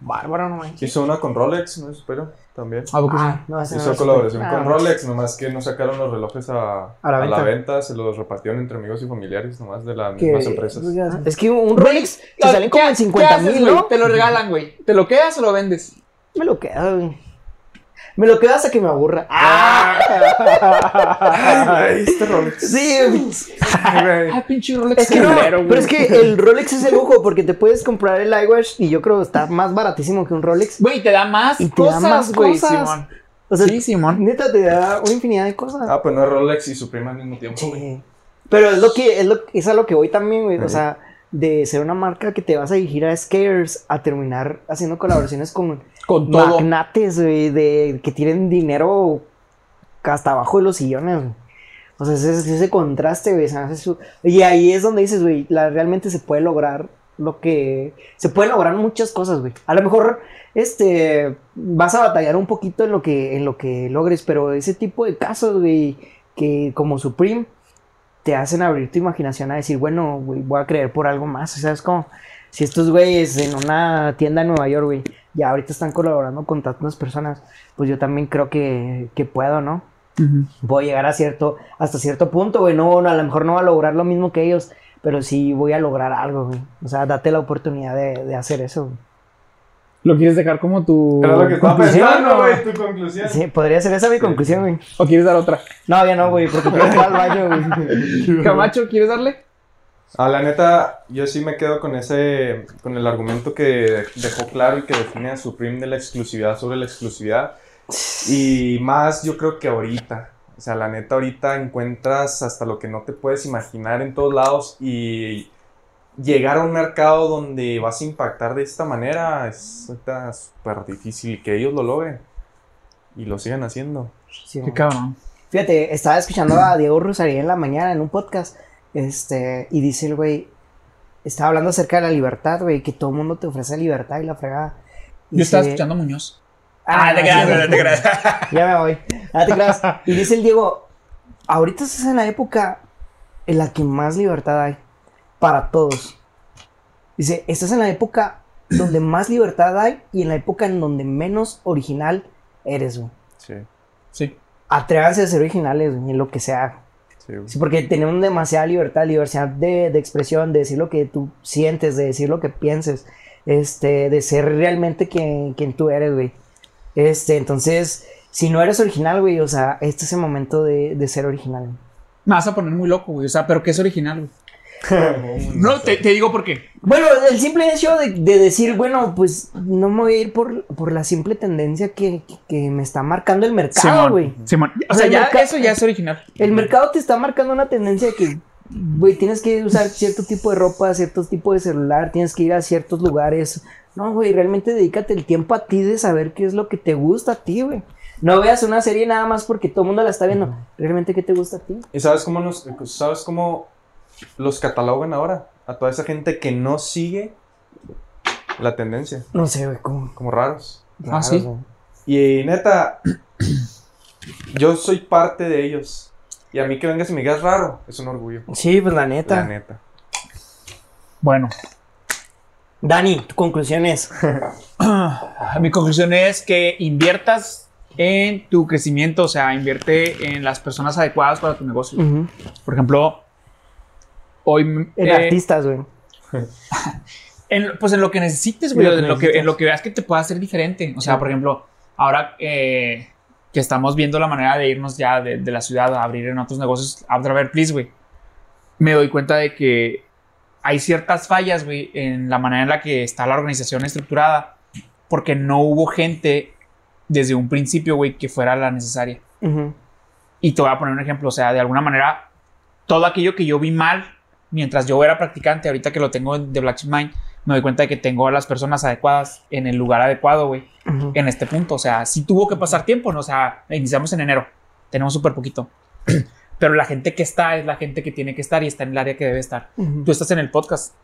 Bárbaro, no manches. Hizo una con Rolex, ¿no? Espero, también. ¿A poco sí? Ah, no, no Hizo lo colaboración con Ah, Rolex, nomás que no sacaron los relojes a, A la venta. venta, se los repartieron entre amigos y familiares, nomás de las que- mismas empresas. Es que un Rolex te ¿Qué- salen como qué- en 50 qué haces, mil? ¿no? Te lo regalan, güey. ¿Te lo quedas o lo vendes? Me lo quedo, güey. Me lo quedo hasta que me aburra. Ay, este Rolex. Sí. Ay, pinche Rolex Es que no, pero es que el Rolex es el lujo porque te puedes comprar el iWatch y yo creo que está más baratísimo que un Rolex. Güey, te da más Y te da cosas, más güey, cosas. Simón. O sea, Sí, Simón. neta te da una infinidad de cosas. Ah, pues no es Rolex y Supreme al mismo tiempo. Sí. Pero es lo que es lo es a lo que voy también, güey. O sea, de ser una marca que te vas a dirigir a Scares a terminar haciendo colaboraciones con Con todo. magnates, güey, de que tienen dinero hasta abajo de los sillones, güey. O sea, ese, ese contraste, güey. Y ahí es donde dices, güey, la- realmente se puede lograr lo que... Se pueden lograr muchas cosas, güey. A lo mejor, este, vas a batallar un poquito en lo que, en lo que logres, pero ese tipo de casos, güey, que como Supreme, te hacen abrir tu imaginación a decir, bueno, güey, voy a creer por algo más. O sea, es como si estos güeyes en una tienda en Nueva York, güey, ya ahorita están colaborando con tantas personas, pues yo también creo que, que puedo, ¿no? Ujú. Voy a llegar a cierto, hasta cierto punto, güey, no, no, a lo mejor no va a lograr lo mismo que ellos, pero sí voy a lograr algo, güey. O sea, date la oportunidad de, de hacer eso, güey. ¿Lo quieres dejar como tu Era lo que estaba pensando, o- güey, tu conclusión. Sí, podría ser esa mi conclusión, güey. ¿O quieres dar otra? No, ya no, güey, porque quiero ir al baño, güey. Camacho, ¿quieres darle? Ah, la neta, yo sí me quedo con ese, con el argumento que dejó claro y que define a Supreme de la exclusividad sobre la exclusividad. Y más yo creo que ahorita. O sea, la neta, ahorita encuentras hasta lo que no te puedes imaginar en todos lados y llegar a un mercado donde vas a impactar de esta manera es ahorita súper difícil que ellos lo logren y lo sigan haciendo. Sí, Qué cabrón. Fíjate, estaba escuchando a Diego Rosario en la mañana en un podcast, este, y dice el güey, estaba hablando acerca de la libertad, güey, que todo el mundo te ofrece libertad y la fregada. Yo estaba escuchando a Muñoz. Ah, te no, creas, no, te creas. Ya me voy. No te creas. Y dice el Diego, ahorita estás en la época en la que más libertad hay para todos. Dice, estás en la época donde más libertad hay y en la época en donde menos original eres, güey. Sí, Sí. Atrévanse a ser originales, güey, en lo que sea. Sí. porque tenemos demasiada libertad, libertad de, de expresión, de decir lo que tú sientes, de decir lo que pienses, este, de ser realmente quien, quien tú eres, güey. Este, entonces, si no eres original, güey, o sea, este es el momento de, de ser original. güey. Me vas a poner muy loco, güey. O sea, pero ¿qué es original, güey? No, te, te digo por qué. Bueno, el simple hecho de, de decir, bueno, pues no me voy a ir por, por la simple tendencia que, que- que me está marcando el mercado, güey. Simón. O O sea, ya eso ya es original. El mercado te está marcando una tendencia de que, güey, tienes que usar cierto tipo de ropa, cierto tipo de celular, tienes que ir a ciertos lugares. No, güey, realmente dedícate el tiempo a ti de saber qué es lo que te gusta a ti, güey. No veas una serie nada más porque todo el mundo la está viendo. ¿Realmente qué te gusta a ti? ¿Y sabes cómo, nos, sabes cómo los catalogan ahora? A toda esa gente que no sigue la tendencia, No sé, güey, cómo. como raros. Ah, sí. güey. Y neta, yo soy parte de ellos. Y a mí que vengas y me digas raro, es un orgullo. Sí, pues la neta. La neta. Bueno, Dani, tu conclusión es. mi conclusión es que inviertas en tu crecimiento, o sea, invierte en las personas adecuadas para tu negocio. Por ejemplo, hoy... En eh, artistas, güey. En- pues en lo que necesites, güey, En lo que en lo que, en lo que veas que te pueda hacer diferente. O sea, Sí. por ejemplo, ahora eh, que estamos viendo la manera de irnos ya de, de la ciudad a abrir en otros negocios, Abdraver, please, güey. me doy cuenta de que hay ciertas fallas, güey, en la manera en la que está la organización estructurada, porque no hubo gente desde un principio, güey, que fuera la necesaria. Ujú. Y te voy a poner un ejemplo, o sea, de alguna manera, todo aquello que yo vi mal mientras yo era practicante, ahorita que lo tengo de Black Mind, me doy cuenta de que tengo a las personas adecuadas en el lugar adecuado, güey, Ujú. en este punto. O sea, sí tuvo que pasar tiempo, ¿no? O sea, iniciamos en enero, tenemos súper poquito. Pero la gente que está es la gente que tiene que estar y está en el área que debe estar. Ujú. Tú estás en el podcast.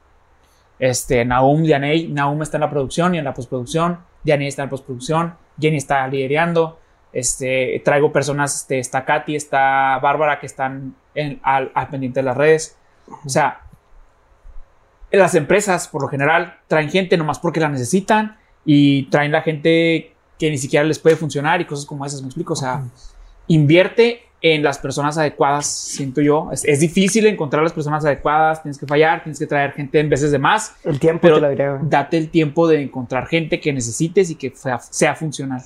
Este, Naum, Dianey, Naum está en la producción y en la postproducción. Dianey está en la postproducción. Jenny está liderando. Este, traigo personas, este, está Katy, está Bárbara, que están en- al, al pendiente de las redes. O sea, las empresas, por lo general, traen gente nomás porque la necesitan y traen la gente que ni siquiera les puede funcionar y cosas como esas, ¿me explico? O sea, invierte en las personas adecuadas, siento yo. Es, es difícil encontrar las personas adecuadas, tienes que fallar, tienes que traer gente en veces de más, El tiempo Pero- te lo diré, güey. date el tiempo de encontrar gente que necesites y que sea, sea funcional.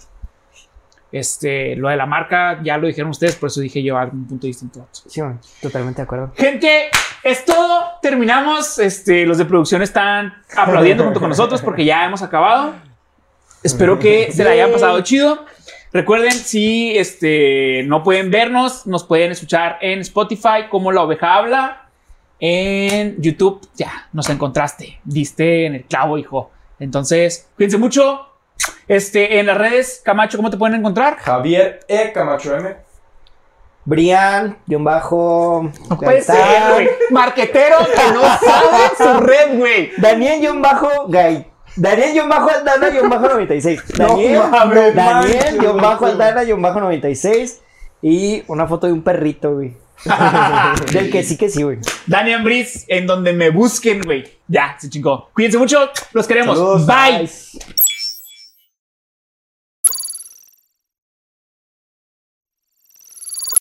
Este, lo de la marca ya lo dijeron ustedes, por eso dije yo algún punto distinto. Sí, totalmente de acuerdo. Gente, es todo. Terminamos. Este, los de producción están aplaudiendo junto con nosotros porque ya hemos acabado. Espero que se la hayan pasado chido. Recuerden, si este, no pueden vernos, nos pueden escuchar en Spotify como La Oveja Habla. En YouTube, ya, nos encontraste. Diste en el clavo, hijo. Entonces, cuídense mucho. Este, en las redes, Camacho, ¿cómo te pueden encontrar? Javier E. Camacho M. Brian, guion bajo. No puede ser, güey. Marquetero que no sabe su red, güey. Daniel guion bajo Gay. Daniel guion bajo Aldana guion bajo 96. No Daniel, mames, Daniel guion bajo. Aldana guion bajo 96. Y una foto de un perrito, güey. Del que sí que sí, güey. Daniel Briz, en donde me busquen, güey. Ya, se chingó. Cuídense mucho, los queremos. Saludos, Bye. Bye.